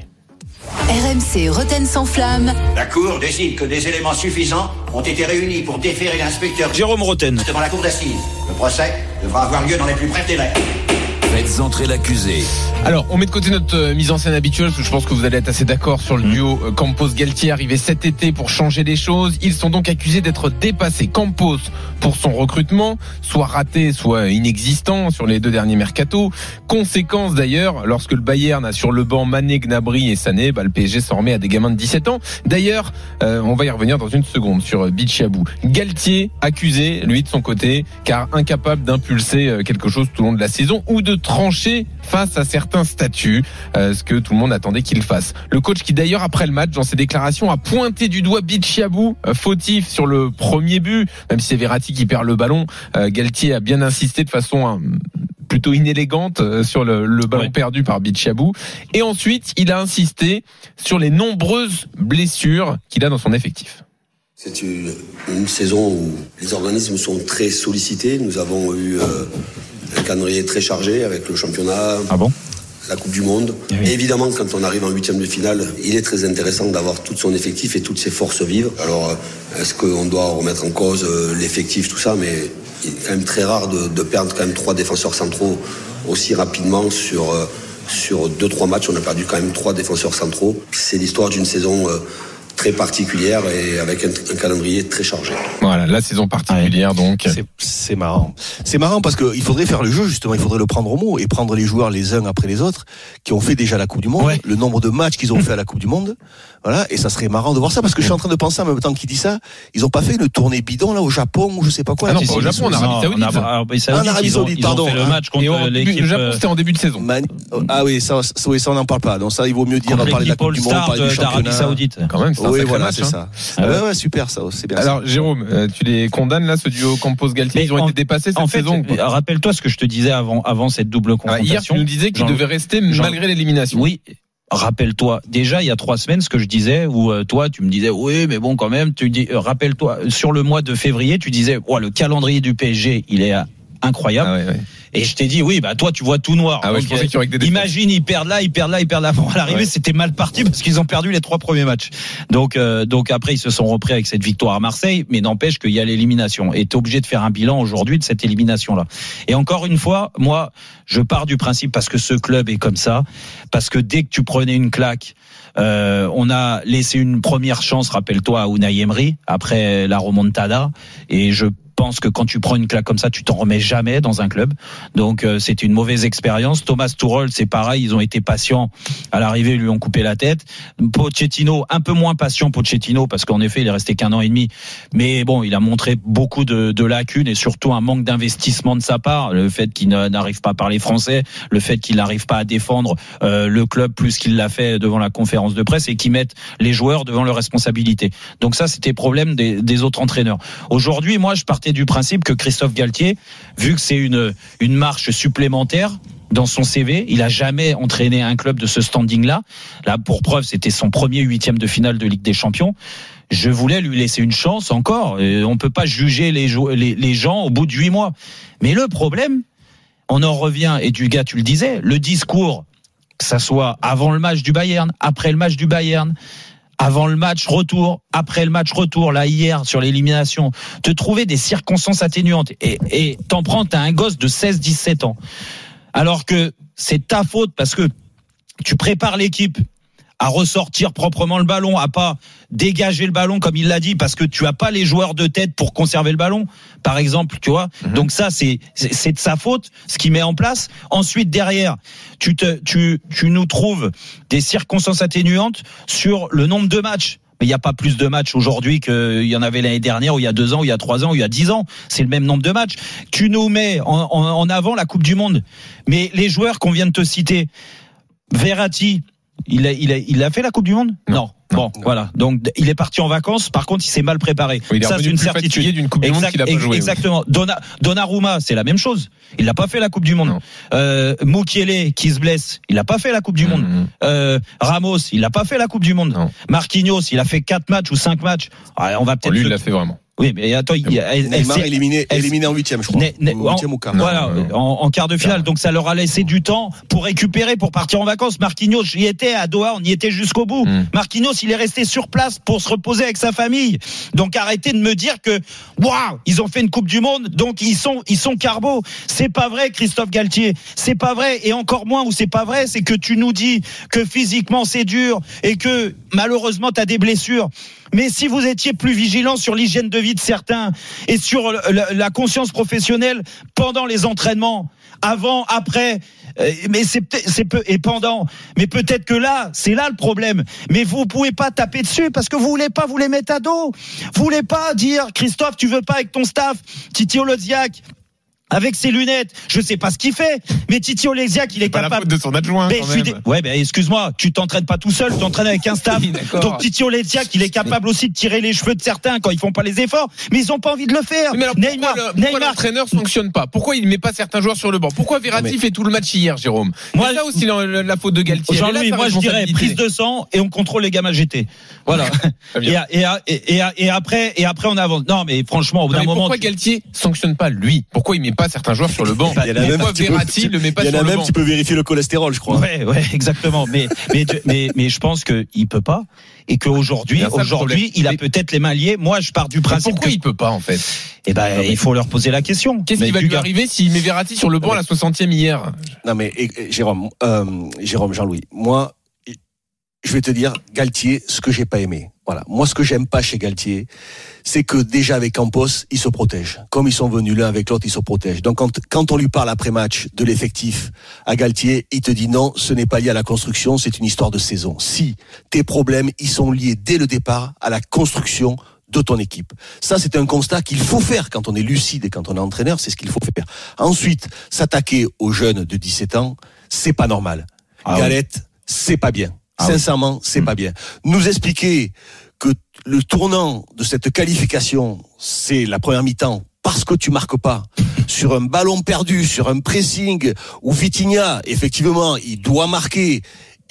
RMC Roten sans flamme. La Cour décide que des éléments suffisants ont été réunis pour déférer l'inspecteur Jérôme Roten. devant la Cour d'assises. Le procès devra avoir lieu dans les plus brefs délais. Faites entrer l'accusé. Alors, on met de côté notre euh, mise en scène habituelle, parce que je pense que vous allez être assez d'accord sur le Mm. duo euh, Campos-Galtier arrivé cet été pour changer les choses. Ils sont donc accusés d'être dépassés. Campos, pour son recrutement, soit raté, soit inexistant sur les deux derniers mercatos. Conséquence d'ailleurs, lorsque le Bayern a sur le banc Mané, Gnabry et Sané, bah, le PSG s'en remet à des gamins de 17 ans. D'ailleurs, euh, on va y revenir dans une seconde sur Bichabou. Galtier accusé, lui de son côté, car incapable d'impulser quelque chose tout au long de la saison ou de trancher face à certains statuts, euh, ce que tout le monde attendait qu'il fasse. Le coach qui d'ailleurs après le match, dans ses déclarations, a pointé du doigt Bichabou, euh, fautif sur le premier but, même si c'est Verratti qui perd le ballon. euh, Galtier a bien insisté de façon euh, plutôt inélégante euh, sur le, le ballon Ouais. perdu par Bichabou. Et ensuite, il a insisté sur les nombreuses blessures qu'il a dans son effectif. C'est une, une saison où les organismes sont très sollicités. Nous avons eu euh, un calendrier très chargé avec le championnat, Ah bon? la Coupe du Monde. Eh oui. Et évidemment, quand on arrive en huitième de finale, il est très intéressant d'avoir tout son effectif et toutes ses forces vives. Alors, est-ce qu'on doit remettre en cause euh, l'effectif, tout ça? Mais il est quand même très rare de, de perdre quand même trois défenseurs centraux aussi rapidement sur euh, sur deux trois matchs. On a perdu quand même trois défenseurs centraux. C'est l'histoire d'une saison euh, très particulière et avec un, un calendrier très chargé. Voilà, la saison particulière donc. C'est, marrant. C'est marrant parce qu'il faudrait faire le jeu, justement. Il faudrait le prendre au mot et prendre les joueurs les uns après les autres qui ont fait déjà la Coupe du Monde, Ouais. le nombre de matchs qu'ils ont fait à la Coupe du Monde. Voilà. Et ça serait marrant de voir ça parce que je suis en train de penser en même temps qu'il dit ça. Ils ont pas fait une tournée bidon, là, au Japon ou je sais pas quoi. Ah non, pas au Japon, en Arabie Saoudite. En Arabie en Saoudite, pardon, fait le hein. match contre l'équipe. le Japon, euh, c'était en début de saison. Man- Ah oui, ça, ça, oui, ça on n'en parle pas. Donc ça, il vaut mieux dire contre parler de la Coupe du Monde, parler du championnat. Saoudite. Quand même, c'est un Oui, sacré voilà, match. c'est hein. ça. Ah ouais. ouais, super, ça, c'est bien. ça. Alors Jérôme, euh, tu les condamnes là, ce duo Campos-Galtier Ils ont en- été dépassés cette En fait, saison euh, rappelle-toi ce que je te disais avant, avant cette double Ah, Hier, tu confrontation. nous disais qu'ils devaient rester Jean- malgré l'élimination. Oui. Rappelle-toi, déjà il y a trois semaines, ce que je disais, où euh, toi tu me disais, oui, mais bon quand même, tu dis, euh, rappelle-toi, sur le mois de février, tu disais, ouais, le calendrier du PSG, il est euh, incroyable. Ah ouais, ouais. Et je t'ai dit, oui, bah toi tu vois tout noir. Ah ouais, Donc, je des. Imagine, ils perdent là, ils perdent là, ils perdent là. Bon, à l'arrivée, c'était mal parti parce qu'ils ont perdu les trois premiers matchs. Donc, euh, donc après, ils se sont repris avec cette victoire à Marseille, mais n'empêche qu'il y a l'élimination. Et t'es obligé de faire un bilan aujourd'hui de cette élimination-là. Et encore une fois, moi, je pars du principe parce que ce club est comme ça, parce que dès que tu prenais une claque, euh, on a laissé une première chance, rappelle-toi, à Unai Emery après la remontada, et je pense que quand tu prends une claque comme ça, tu t'en remets jamais dans un club. Donc euh, c'est une mauvaise expérience. Thomas Tuchel, c'est pareil, ils ont été patients à l'arrivée, ils lui ont coupé la tête. Pochettino, un peu moins patient Pochettino parce qu'en effet, il est resté qu'un an et demi. Mais bon, il a montré beaucoup de, de lacunes et surtout un manque d'investissement de sa part. Le fait qu'il n'arrive pas à parler français, le fait qu'il n'arrive pas à défendre euh, le club plus qu'il l'a fait devant la conférence de presse et qu'il mette les joueurs devant leurs responsabilités. Donc ça, c'était problème des, des autres entraîneurs. Aujourd'hui, moi, je du principe que Christophe Galtier, vu que c'est une, une marche supplémentaire, dans son CV. Il a jamais entraîné un club de ce standing-là. Là, pour preuve, c'était son premier huitième de finale de Ligue des Champions. Je voulais lui laisser une chance encore. Et on peut pas juger les, les, les gens au bout de huit mois. Mais le problème, on en revient, et du gars, tu le disais, le discours, que ça soit avant le match du Bayern, après le match du Bayern, avant le match retour, après le match retour, là hier sur l'élimination, te trouver des circonstances atténuantes. Et t'en prends t'as un gosse de 16-17 ans, alors que c'est ta faute parce que tu prépares l'équipe à ressortir proprement le ballon, à pas dégager le ballon comme il l'a dit, parce que tu as pas les joueurs de tête pour conserver le ballon, par exemple, tu vois. Mhm. Donc ça, c'est c'est de sa faute, ce qu'il met en place. Ensuite, derrière, tu te tu tu nous trouves des circonstances atténuantes sur le nombre de matchs. Mais il n'y a pas plus de matchs aujourd'hui qu'il y en avait l'année dernière, ou il y a deux ans, ou il y a trois ans, ou il y a dix ans. C'est le même nombre de matchs. Tu nous mets en, en, en avant la Coupe du Monde. Mais les joueurs qu'on vient de te citer, Verratti, il a, il a, il a fait la Coupe du Monde Non. Bon, voilà. Donc il est parti en vacances. Par contre, il s'est mal préparé. Oui, il est ça, c'est une plus certitude. d'une Coupe du Monde qu'il a pas joué, oui. Exactement. Donna, Donnarumma, c'est la même chose. Il n'a pas fait la Coupe du Monde. Non. Euh, Mukiele, qui se blesse, il n'a pas fait la Coupe du Monde. Mhm. Euh, Ramos, il n'a pas fait la Coupe du Monde. Non. Marquinhos, il a fait quatre matchs ou cinq matchs. Ah, on va peut-être. Lui, il l'a fait vraiment. Oui, mais attends, il y a- Neymar FC éliminé, FC éliminé en huitième, je crois. Ne- ne- Ou huitième ou quart. voilà, Non, non. En, en quart de finale. Donc ça leur a laissé du temps pour récupérer, pour partir en vacances. Marquinhos, j'y étais à Doha, on y était jusqu'au bout. Mm. Marquinhos, il est resté sur place pour se reposer avec sa famille. Donc arrêtez de me dire que waouh, ils ont fait une Coupe du Monde, donc ils sont ils sont carbo. C'est pas vrai, Christophe Galtier. C'est pas vrai. Et encore moins où c'est pas vrai, c'est que tu nous dis que physiquement c'est dur et que malheureusement tu as des blessures. Mais si vous étiez plus vigilant sur l'hygiène de vie de certains et sur la conscience professionnelle pendant les entraînements, avant, après, euh, mais c'est peu et pendant. Mais peut-être que là, c'est là le problème. Mais vous pouvez pas taper dessus parce que vous voulez pas vous les mettre à dos. Vous voulez pas dire Christophe, tu veux pas avec ton staff, Titi Oloziak avec ses lunettes, je sais pas ce qu'il fait, mais Titi Oleksiak, il est Pas la capable faute de son adjoint, mais quand même. dé- Ouais, ben excuse-moi, tu t'entraînes pas tout seul, tu t'entraînes avec un staff. Oui. Donc Titi Oleksiak, il est capable aussi de tirer les cheveux de certains quand ils font pas les efforts, mais ils ont pas envie de le faire. Mais alors Neymar, pourquoi, le- l'entraîneur sanctionne pas? Pourquoi il met pas certains joueurs sur le banc? Pourquoi Verratti mais- fait tout le match hier, Jérôme? Moi, C'est ça aussi la, la- la faute de Galtier. Est là, moi je dirais prise de sang et on contrôle les gamins GT. Voilà. Et, après, et après on avance. Non, mais franchement, au bout d'un moment. pourquoi Galtier sanctionne pas lui? Pourquoi il met pas certains joueurs sur le banc Il y en a même, Pourquoi tu peux- Verratti le met pas il y en sur a le même, banc tu peux vérifier le cholestérol, je crois. Ouais, ouais, exactement. Mais, mais, mais, mais je pense qu'il peut pas et qu'aujourd'hui, aujourd'hui, il a Mais- peut-être les mains liées. Moi, je pars du Mais principe Pourquoi que, il peut pas en fait? Eh ben, il faut leur poser la question. Qu'est-ce Mais qui va lui arriver s'il met Verratti sur le banc à la 60e hier? Non mais et- et Jérôme, euh, Jérôme, Jean-Louis, moi, je vais te dire, Galtier, ce que j'ai pas aimé. Voilà, moi ce que j'aime pas chez Galtier, c'est que déjà avec Campos, ils se protègent. Comme ils sont venus l'un avec l'autre, ils se protègent. Donc quand, quand on lui parle après match de l'effectif à Galtier, il te dit non, ce n'est pas lié à la construction, c'est une histoire de saison. Si tes problèmes, ils sont liés dès le départ à la construction de ton équipe. Ça, c'est un constat qu'il faut faire quand on est lucide et quand on est entraîneur, c'est ce qu'il faut faire. Ensuite, s'attaquer aux jeunes de 17 ans, c'est pas normal. Ah oui. Galette, c'est pas bien. Ah oui. Sincèrement, c'est pas bien. Nous expliquer que le tournant de cette qualification, c'est la première mi-temps parce que tu marques pas sur un ballon perdu, sur un pressing où Vitinha, effectivement, il doit marquer.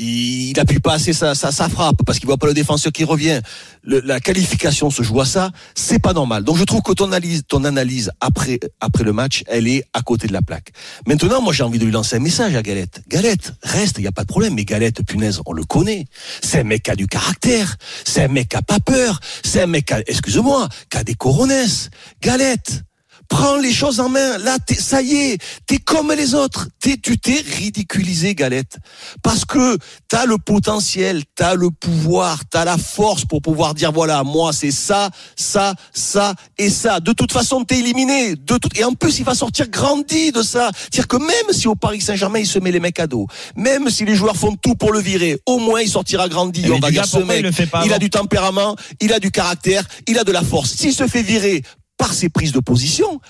Il appuie pas assez sa, sa, sa frappe parce qu'il voit pas le défenseur qui revient. La qualification se joue à ça, c'est pas normal. Donc je trouve que ton analyse, ton analyse après après le match, elle est à côté de la plaque. Maintenant, moi j'ai envie de lui lancer un message à Galette. Galette, reste, il y a pas de problème. Mais Galette, punaise, on le connaît. C'est un mec qui a du caractère. C'est un mec qui a pas peur. C'est un mec qui a, excuse-moi, qui a des coronesses. Galette, Prends les choses en main. Là, t'es- ça y est, t'es comme les autres. T'es, tu t'es ridiculisé, Galette. Parce que t'as le potentiel, t'as le pouvoir, t'as la force pour pouvoir dire voilà, moi c'est ça, ça, ça et ça. De toute façon, t'es éliminé. De tout... Et en plus, il va sortir grandi de ça. C'est-à-dire que même si au Paris Saint-Germain, il se met les mecs à dos, même si les joueurs font tout pour le virer, au moins il sortira grandi. On va dire ce il mec, pas il a du tempérament, il a du caractère, il a de la force. S'il se fait virer par ses prises de position,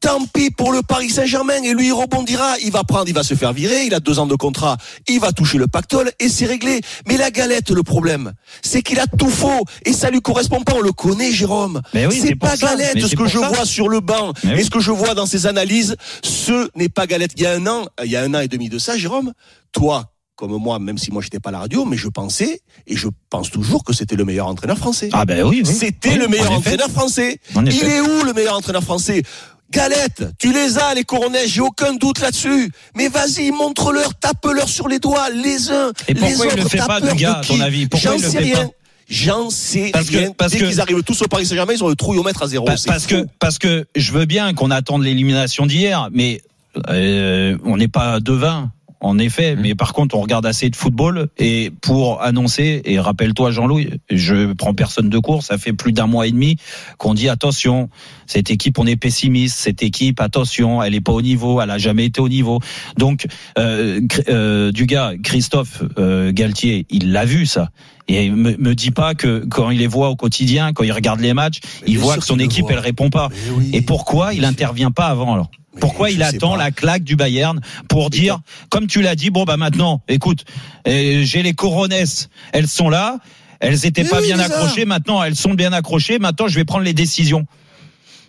tant pis pour le Paris Saint-Germain et lui il rebondira, il va prendre, il va se faire virer, il a deux ans de contrat, il va toucher le pactole et c'est réglé. Mais la galette, le problème, c'est qu'il a tout faux et ça lui correspond pas, on le connaît Jérôme. Mais oui, c'est pas galette ce que je ça. vois sur le banc et ce que je vois dans ses analyses, ce n'est pas galette. Il y a un an, il y a un an et demi de ça, Jérôme, toi comme moi, même si moi j'étais pas à la radio, mais je pensais et je pense toujours que c'était le meilleur entraîneur français. Ah ben oui, oui. C'était Oui, le meilleur entraîneur français. En Il est où le meilleur entraîneur français? Galette, tu les as, les coronets, j'ai aucun doute là-dessus. Mais vas-y, montre-leur, tape-leur sur les doigts, les uns, Et pourquoi les il autres. le fait pas, de à ton avis? Pourquoi J'en il le sais fait rien. pas? J'en sais Parce que- rien. parce Dès qu'ils arrivent tous au Paris Saint-Germain, ils ont le trouillomètre à zéro. Parce que parce que je veux bien qu'on attende l'élimination d'hier, mais euh, on n'est pas devin. En effet, mais par contre, on regarde assez de football et pour annoncer, et rappelle-toi Jean-Louis, je prends personne de court, ça fait plus d'un mois et demi qu'on dit attention, cette équipe, on est pessimiste, cette équipe, attention, elle est pas au niveau, elle a jamais été au niveau. Donc, euh, euh, du gars, Christophe euh, Galtier, il l'a vu ça. Et me, me dis pas que quand il les voit au quotidien, quand il regarde les matchs, Mais il voit que son équipe, elle répond pas. Oui. Et pourquoi il intervient pas avant alors? Pourquoi il attend la claque du Bayern pour dire, comme tu l'as dit, bon bah maintenant, écoute, euh, j'ai les coronesses, elles sont là, elles étaient pas bien accrochées, maintenant elles sont bien accrochées, maintenant je vais prendre les décisions.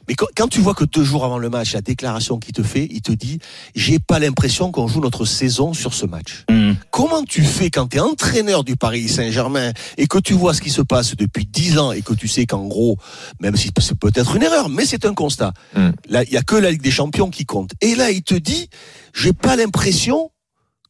Mais quand, quand tu vois que deux jours avant le match, la déclaration qu'il te fait, il te dit, j'ai pas l'impression qu'on joue notre saison sur ce match. Hmm. Comment tu fais quand tu es entraîneur du Paris Saint-Germain et que tu vois ce qui se passe depuis dix ans et que tu sais qu'en gros, même si c'est peut-être une erreur, mais c'est un constat. Mm. Là, il y a que la Ligue des Champions qui compte. Et là, il te dit, j'ai pas l'impression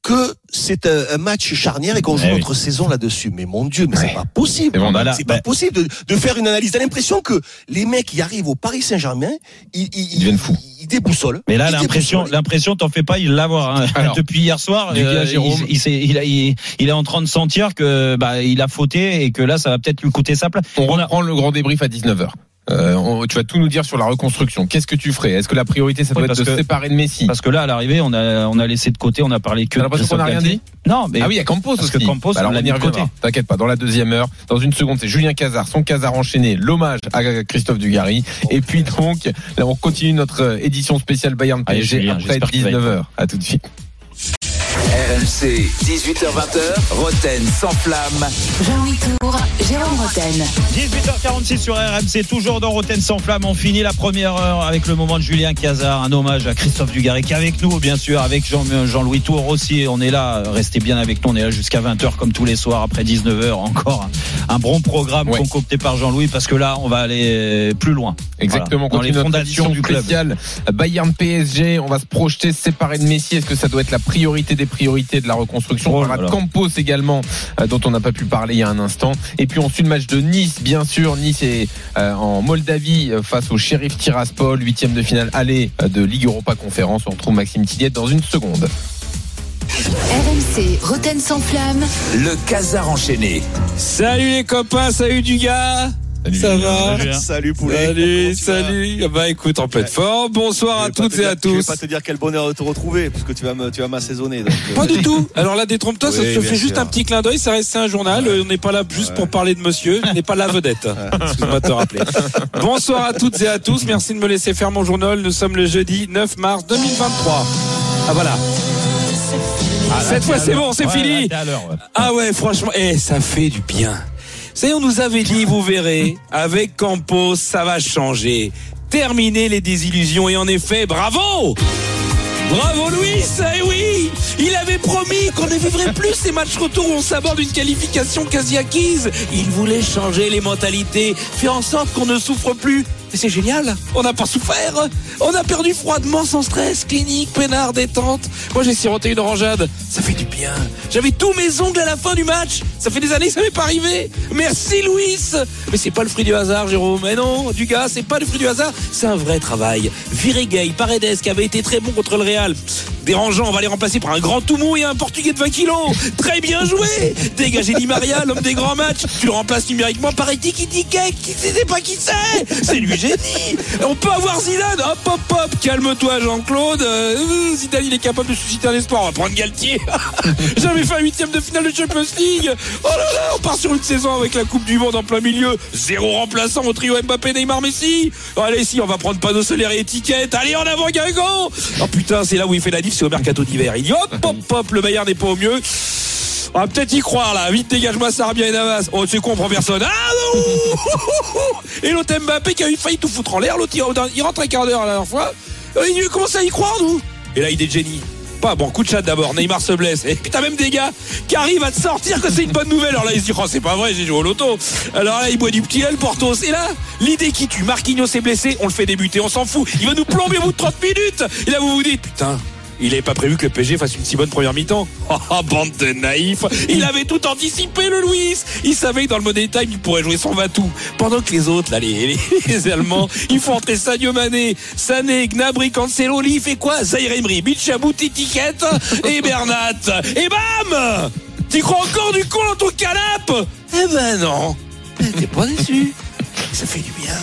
que c'est un, un match charnière et qu'on joue Eh oui. notre saison là-dessus. Mais mon Dieu, mais Ouais. c'est pas possible. C'est bon, bah c'est bah- pas possible de, de faire une analyse. T'as l'impression que les mecs qui arrivent au Paris Saint-Germain, ils, ils, Ils deviennent fous. Ils déboussolent. Mais là, l'impression, l'impression, t'en fais pas, il l'avoir. Hein. Depuis hier soir, euh, Jérôme. il, il, s'est- il, a- il- il est en train de sentir que bah il a fauté et que là, ça va peut-être lui coûter sa place. On On a- reprend le grand débrief à 19h. Euh, on- tu vas tout nous dire sur la reconstruction. Qu'est-ce que tu ferais? Est-ce que la priorité, ça doit Oui, être de se séparer de Messi? Parce que là, à l'arrivée, on a, on a laissé de côté, on a parlé que T'as l'impression qu'on n'a rien dit? Non, mais Ah oui, il y a Campos parce aussi. que Campos, Bah alors on on y reviendra. côté. T'inquiète pas, dans la deuxième heure, dans une seconde, c'est Julien Cazard, son Cazard enchaîné, l'hommage à Christophe Dugarry. Et puis donc, là, on continue notre euh, édition spéciale Bayern Allez, PSG Julien, après j'espère qu'il va être 19h. À tout de suite. RMC, 18h20h, Roten sans flamme. Jean-Louis Tour, Jérôme Roten. 18h46 sur RMC, toujours dans Roten sans flamme. On finit la première heure avec le moment de Julien Cazard, un hommage à Christophe Dugarry qui est avec nous, bien sûr, avec Jean- Jean-Louis Tour aussi. On est là, restez bien avec nous, on est là jusqu'à 20h comme tous les soirs, après 19h encore. Un, bon programme Ouais. concocté par Jean-Louis parce que là, on va aller plus loin. Exactement, Voilà, dans les fondations du club. Bayern PSG. On va se projeter, se séparer de Messi. Est-ce que ça doit être la priorité des priorités de la reconstruction Oh On là parlera de. Campos également, euh, dont on n'a pas pu parler il y a un instant. Et puis on suit le match de Nice, bien sûr. Nice est euh, en Moldavie euh, face au Sheriff Tiraspol, huitième de finale aller euh, de Ligue Europa Conférence. On retrouve Maxime Tilliette dans une seconde. RMC, Roten sans flamme. Le casar enchaîné. Salut les copains, salut du gars. Ça va Salut, hein. Salut poulet. Salut, vas salut. Ah Bah écoute, en pleine forme. Bonsoir à toutes te et à dire- Je vais tous. pas te dire quel bonheur de te retrouver, parce que tu vas me, tu vas m'assaisonner. donc, euh, Pas du tout. Alors là, détrompe-toi, ça Oui, te fait juste un petit clin d'œil, ça reste un journal. On n'est pas là juste pour parler de monsieur, on n'est pas la vedette. Excuse-moi de te rappeler. Bonsoir à toutes et à tous. Merci de me laisser faire mon journal. Nous sommes le jeudi 9 mars 2023. Ah voilà. Cette fois, c'est bon, c'est Ouais, fini. là, ouais. Ah ouais, franchement, eh, ça fait du bien. Savez, on nous avait dit, vous verrez, avec Campos, ça va changer. Terminer les désillusions et en effet, bravo Bravo Louis, eh oui Il avait promis qu'on ne vivrait plus ces matchs retour où on s'aborde une qualification quasi acquise. Il voulait changer les mentalités, faire en sorte qu'on ne souffre plus Mais c'est génial, on n'a pas souffert. On a perdu froidement, sans stress, clinique, peinard, détente. Moi j'ai siroté une orangeade, ça fait du bien. J'avais tous mes ongles à la fin du match. Ça fait des années que ça m'est pas arrivé. Merci Louis. Mais c'est pas le fruit du hasard, Jérôme. Mais non, du gars, c'est pas le fruit du hasard. C'est un vrai travail. Virigay, Paredes, qui avait été très bon contre le Real. Dérangeant, on va les remplacer par un grand Toumou et un Portugais de 20 kilos. Très bien joué. Dégagez Di Maria, l'homme des grands matchs. Tu le remplaces numériquement par Etiki Tikek, qui sait pas qui c'est. C'est lui, On peut avoir Zidane. Hop, hop, hop. Calme-toi, Jean-Claude. Euh, Zidane, il est capable de susciter un espoir. On va prendre Galtier. J'avais fait un huitième de finale de Champions League. Oh là là, on part sur une saison avec la Coupe du Monde en plein milieu. Zéro remplaçant au trio Mbappé, Neymar, Messi. Allez, si, on va prendre panneau solaire et étiquette. Allez, en avant, Guingamp. Oh putain, c'est là où il fait la diff, c'est au mercato d'hiver. Il dit hop, hop, hop, le Bayern n'est pas au mieux. On va peut-être y croire là. Vite, dégage-moi Sarabia et Navas. Oh, c'est con, on prend personne. Ah non Et l'autre Mbappé qui a eu failli tout foutre en l'air. L'autre, il, il rentre un quart d'heure la dernière fois. Euh, Il commence à y croire, nous. Et là, il est génie. Pas bon, coup de chat d'abord. Neymar se blesse. Et puis t'as même des gars qui arrivent à te sortir que c'est une bonne nouvelle. Alors là, ils se disent, oh, c'est pas vrai, j'ai joué au loto. Alors là, il boit du petit L, Portos. Et là, l'idée qui tue. Marquinhos est blessé, on le fait débuter, on s'en fout. Il va nous plomber au bout de 30 minutes. Et là, vous vous dites, putain. Il n'avait pas prévu que le PSG fasse une si bonne première mi-temps. Oh, bande de naïfs. Il avait tout anticipé, le Louis. Il savait que dans le Money Time, il pourrait jouer son Vatou. Pendant que les autres, là, les, Allemands, ils font entrer Sadio Mané, Sané, Gnabry, Cancelo, il fait quoi? Zaire Emery, Bichabou, Titiquette et Bernat. Et bam Tu crois encore du con dans ton canapé? Eh ben non. T'es pas déçu. Ça fait du bien.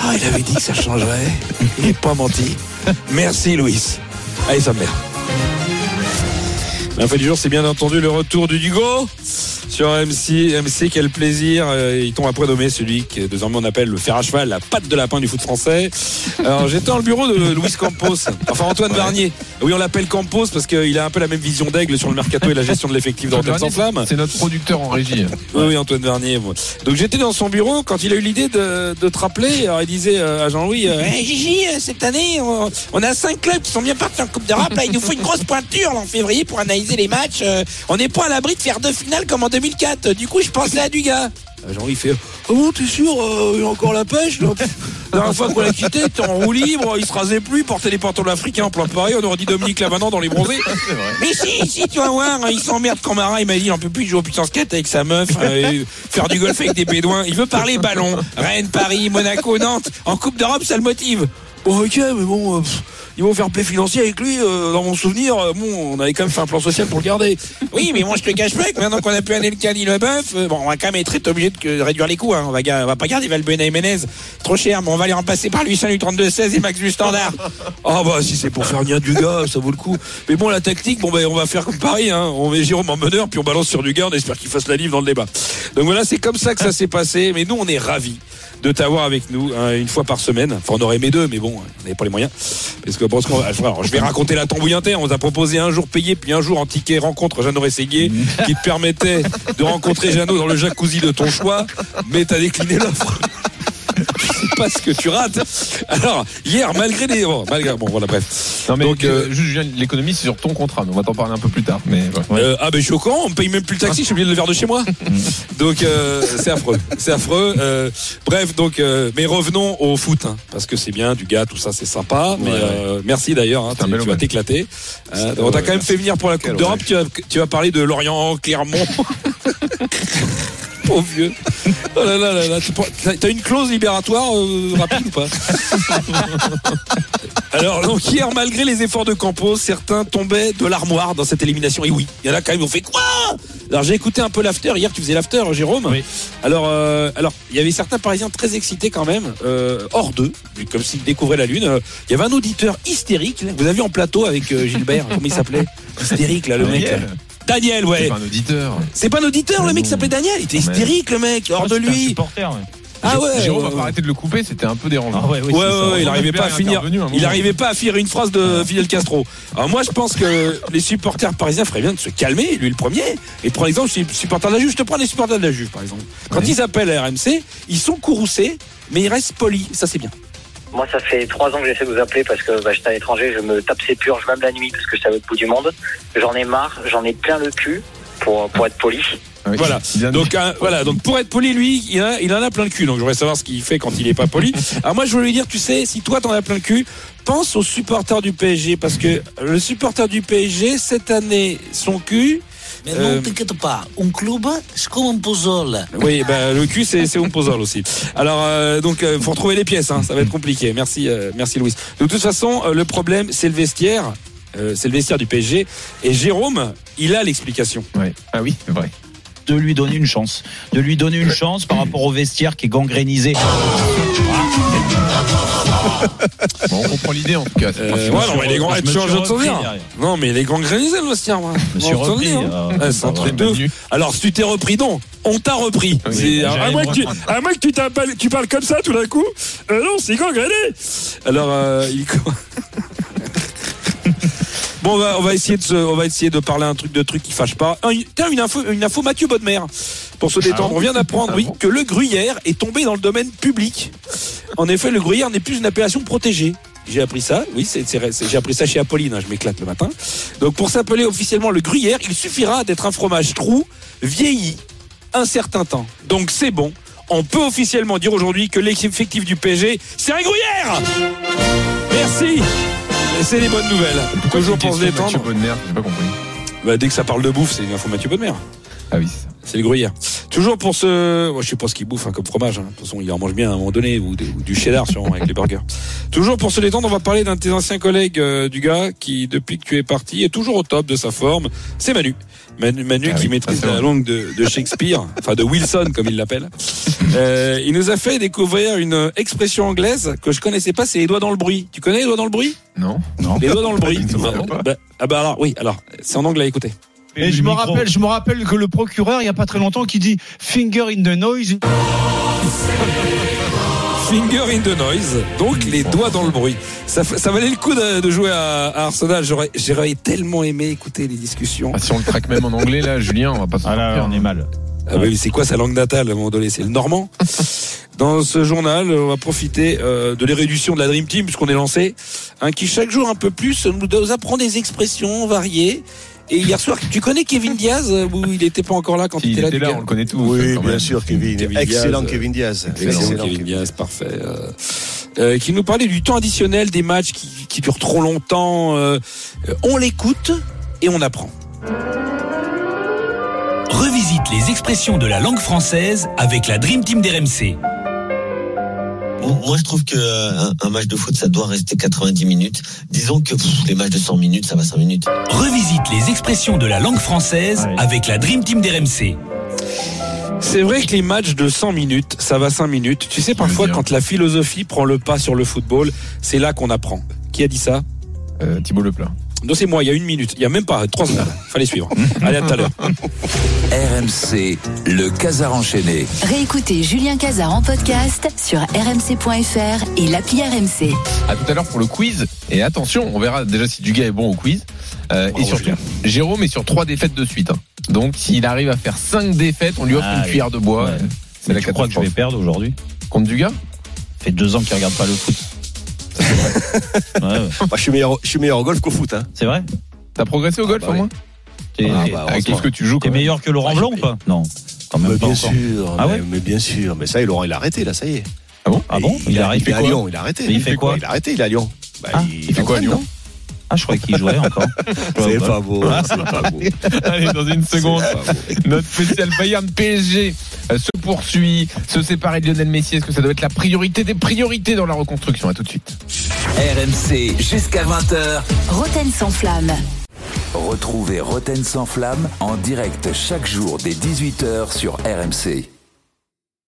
Ah, il avait dit que ça changerait. Il n'est pas menti. Merci, Louis. Allez, sa mère. La fin du jour, c'est bien entendu le retour du Dugo sur MC. MC, quel plaisir. Euh, Il tombe après nommé celui que désormais on appelle le fer à cheval, la patte de lapin du foot français. Alors, j'étais dans le bureau de Louis Campos, enfin Antoine Varnier. Oui, on l'appelle Campos parce qu'il a un peu la même vision d'aigle sur le mercato et la gestion de l'effectif dans Rotten sans flamme. C'est notre producteur en régie. Oui, oui, Antoine Vernier. Donc j'étais dans son bureau quand il a eu l'idée de, de te rappeler. Alors il disait euh, à Jean-Louis euh, Hey, Gigi, euh, cette année, on, on a cinq clubs qui sont bien partis en Coupe d'Europe. Là, il nous faut une grosse pointure là, en février pour analyser les matchs. On n'est pas à l'abri de faire deux finales comme en 2004. Du coup, je pensais à Dugas. Euh, Jean-Louis fait Ah bon, t'es sûr euh, Il y a encore la pêche là? La dernière fois qu'on l'a quitté, t'es en roue libre, il se rasait plus, il portait des pantalons africains en plein Paris, on aurait dit Dominique Lavanant dans les bronzés. Mais si, si, tu vas voir, il s'emmerde quand Marin, il m'a dit, il en peut plus jouer au puissance skate avec sa meuf, euh, faire du golf avec des bédouins. Il veut parler ballon. Rennes, Paris, Monaco, Nantes. En Coupe d'Europe, ça le motive. Bon, ok, mais bon, euh, pff, ils vont faire play financier avec lui. euh, dans mon souvenir, euh, bon, on avait quand même fait un plan social pour le garder. Oui, mais moi, je te cache pas que maintenant qu'on a pu Anelka ni le bœuf, euh, bon, on va quand même être obligé de réduire les coûts. Hein. On, va, on va pas garder Valbuena et Menez. Trop cher, mais on va les remplacer par lui, du 32-16 et Max du Standard. Oh, bah, si c'est pour faire bien du gars, ça vaut le coup. Mais bon, la tactique, bon, ben, on va faire comme Paris, hein. On met Jérôme en meneur, puis on balance sur du gars, on espère qu'il fasse la livre dans le débat. Donc voilà, c'est comme ça que ça s'est passé. Mais nous, on est ravis de t'avoir avec nous hein, une fois par semaine. Enfin, on aurait aimé deux, mais bon, on n'avait pas les moyens. Parce que bon, ce qu'on va- alors, je vais raconter la tambouille interne. On t'a proposé un jour payé, puis un jour en ticket rencontre Jeannot Rességuier, qui te permettait de rencontrer Jeannot dans le jacuzzi de ton choix, mais t'as décliné l'offre. Pas ce que tu rates. Alors, hier, malgré les. Bon, malgré... bon voilà, bref. Non mais Donc, euh, juste Julien, l'économie c'est sur ton contrat, mais on va t'en parler un peu plus tard. Mais voilà. Euh, ah ben je suis au courant, on paye même plus le taxi, je suis obligé de le faire de chez moi. Donc euh, c'est affreux, c'est affreux. Euh, bref, donc euh, mais revenons au foot, hein, parce que c'est bien du gars, tout ça c'est sympa. Mais Ouais, euh, merci d'ailleurs, hein, tu, vas t'éclater. On t'a ouais, quand même fait venir pour la Coupe d'Europe. Tu vas, tu vas parler de Lorient, Clermont. Pauvre vieux. Oh là là là là. T'as une clause libératoire euh, rapide ou pas Alors, donc hier, malgré les efforts de Campos, certains tombaient de l'armoire dans cette élimination. Et oui, il y en a quand même, on fait quoi Alors, j'ai écouté un peu l'after. Hier, tu faisais l'after, Jérôme. Oui. Alors, euh, alors, il y avait certains Parisiens très excités quand même, euh, hors d'eux, comme s'ils découvraient la Lune. Il y avait un auditeur hystérique. Vous avez vu en plateau avec Gilbert, comment il s'appelait? Hystérique, là, le mec. Daniel. là. Daniel, C'est ouais. pas un auditeur. C'est pas un auditeur, le mec qui s'appelait Daniel. Il était Mais- hystérique, le mec, hors de C'est un lui. supporter, ouais. Ah ouais. Jérôme va pas arrêter de le couper, c'était un peu dérangeant. Ah ouais, oui, Ouais, c'est ouais, il n'arrivait pas à finir. un Il n'arrivait pas à finir une phrase de Fidel Castro. Alors moi, je pense que les supporters parisiens feraient bien de se calmer, lui le premier, et de prendre l'exemple supporters de la Juve. Je te prends les supporters de la Juve, par exemple. Quand Ouais. ils appellent à RMC, ils sont courroucés, mais ils restent polis. Ça, c'est bien. Moi, ça fait trois ans que j'essaie de vous appeler parce que bah, j'étais à l'étranger, je me tape ces purges même la nuit parce que c'est à l'autre bout du monde. J'en ai marre, j'en ai plein le cul. pour, pour être poli. Voilà. Donc euh, voilà. Donc pour être poli, lui, il, a- il en a plein le cul. Donc je voudrais savoir ce qu'il fait quand il est pas poli. Alors moi, je voulais lui dire, tu sais, si toi t'en as plein le cul, pense aux supporters du PSG parce que le supporter du PSG cette année, son cul. Mais euh, non, t'inquiète pas. Un club, c'est comme un puzzle. oui, bah, le cul c'est c'est un puzzle aussi. Alors euh, donc euh, faut retrouver les pièces, hein, ça va être compliqué. Merci, euh, merci Louis. De toute façon, euh, le problème c'est le vestiaire, Euh, c'est le vestiaire du PSG. Et Jérôme, il a l'explication. Ah oui, c'est vrai. De lui donner une chance. De lui donner une chance par rapport au vestiaire qui est gangrénisé. Bon, on comprend l'idée en tout cas. Euh, ouais, non, mais les grands, je de souvenir. derrière. Non, mais les grands grénisés, le vestiaire, moi. Je me suis je repris, hein. euh, c'est un ça truc va. de ouf. Alors, si tu t'es repris, non, on t'a repris. Oui, à, moins que tu, à moins que tu, t'appelles- tu parles comme ça tout d'un coup. Euh, non, c'est gangréné. Alors, euh, il. Bon, on va, on va essayer de se- on va essayer de parler un truc de truc qui fâche pas. Un- Tiens, une info, une info Mathieu Bodmer. Pour se détendre, on vient d'apprendre, oui, que le gruyère est tombé dans le domaine public. En effet, le gruyère n'est plus une appellation protégée. J'ai appris ça, oui, c'est, j'ai appris ça chez Apolline, hein, je m'éclate le matin. Donc pour s'appeler officiellement le gruyère, il suffira d'être un fromage trou, vieilli, un certain temps. Donc c'est bon, on peut officiellement dire aujourd'hui que l'effectif du PSG, c'est un gruyère Merci Et c'est les bonnes nouvelles. Toujours pour se détendre. Mathieu Bonnemer, j'ai pas compris. Bah, dès que ça parle de bouffe, c'est une info Mathieu Bonnemer. Ah oui, c'est ça. C'est le gruyère. Toujours pour ce. Moi, je sais pas ce qu'il bouffe hein, comme fromage. hein. De toute façon, il en mange bien à un moment donné, ou, des- ou du cheddar sûrement avec les burgers. Toujours pour se détendre, on va parler d'un de tes anciens collègues euh, du gars qui, depuis que tu es parti, est toujours au top de sa forme. C'est Manu. Manu, Manu Ah qui oui, maîtrise la langue de, de Shakespeare, enfin de Wilson comme il l'appelle. Euh, il nous a fait découvrir une expression anglaise que je connaissais pas, c'est les doigts dans le bruit. Tu connais les doigts dans le bruit? Non. Non. Les doigts dans le bruit. Bah, bah, ah bah alors oui, alors c'est en anglais, écoutez. Et je me rappelle, je me rappelle que le procureur, il y a pas très longtemps, qui dit finger in the noise. Finger in the noise, donc les doigts dans le bruit. Ça, ça valait le coup de, de jouer à, à Arsenal. J'aurais, j'aurais tellement aimé écouter les discussions. Ah, si on le traque même en anglais, là, Julien, on va pas s'en Ah là, on est mal. Ah bah oui, c'est quoi sa langue natale à un moment donné? C'est le normand. Dans ce journal, on va profiter euh, de l'érudition de la Dream Team puisqu'on est lancé, hein, qui chaque jour un peu plus nous apprend des expressions variées. Et hier soir, tu connais Kevin Diaz euh, ou il n'était pas encore là quand Si, il était là était là, on le connaît tous. Oui, bien même. sûr, Kevin. Kevin Excellent Diaz. Kevin Diaz. Excellent, Excellent Kevin Diaz, parfait. Euh, euh, qui nous parlait du temps additionnel des matchs qui, qui durent trop longtemps. euh, euh, on l'écoute et on apprend. Revisite les expressions de la langue française avec la Dream Team d'RMC. Moi, je trouve que euh, un, un match de foot, ça doit rester 90 minutes. Disons que pff, les matchs de 100 minutes, ça va 5 minutes. Revisite les expressions de la langue française avec la Dream Team d'RMC. C'est vrai que les matchs de 100 minutes, ça va 5 minutes. Tu sais, parfois, quand la philosophie prend le pas sur le football, c'est là qu'on apprend. Qui a dit ça? Euh, Thibaut Leplat. Non, c'est moi, il y a une minute. Il y a même pas, trois secondes. Fallait suivre. Allez, à tout à l'heure. RMC, le Casar enchaîné. Réécoutez Julien Cazard en podcast sur rmc.fr et l'appli RMC. À tout à l'heure pour le quiz. Et attention, on verra déjà si Dugas est bon au quiz. Euh, et surtout, Jérôme est sur trois défaites de suite. hein. Donc, s'il arrive à faire cinq défaites, on lui offre Ah, une oui. cuillère de bois. Ouais. C'est la tu crois que je vais perdre aujourd'hui? Contre Dugas Ça fait deux ans qu'il regarde pas le foot. Ouais, ouais. Moi, je suis meilleur, je suis meilleur au golf qu'au foot. Hein. C'est vrai T'as progressé au golf bah au moins T'es Ah, bah, que tu joues t'es meilleur que Laurent Blanc ou pas Non. Quand même Mais pas bien encore. sûr, Ah mais, ouais mais bien sûr. Mais ça, il, aura- il a arrêté, là, ça y est. Ah bon Ah bon Il, Il a, il à quoi Lyon, il a arrêté. Mais il fait quoi Il a arrêté, il est à Lyon. Bah, Ah, il, il fait quoi à Lyon Ah, je croyais qu'il jouait encore. C'est pas beau, c'est pas beau. Allez, dans une seconde, notre spécial Bayern PSG euh, se poursuit. Se séparer de Lionel Messi, est-ce que ça doit être la priorité des priorités dans la reconstruction? À tout de suite. RMC, jusqu'à 20h. Roten sans flamme. Retrouvez Roten sans flamme en direct chaque jour dès 18h sur RMC.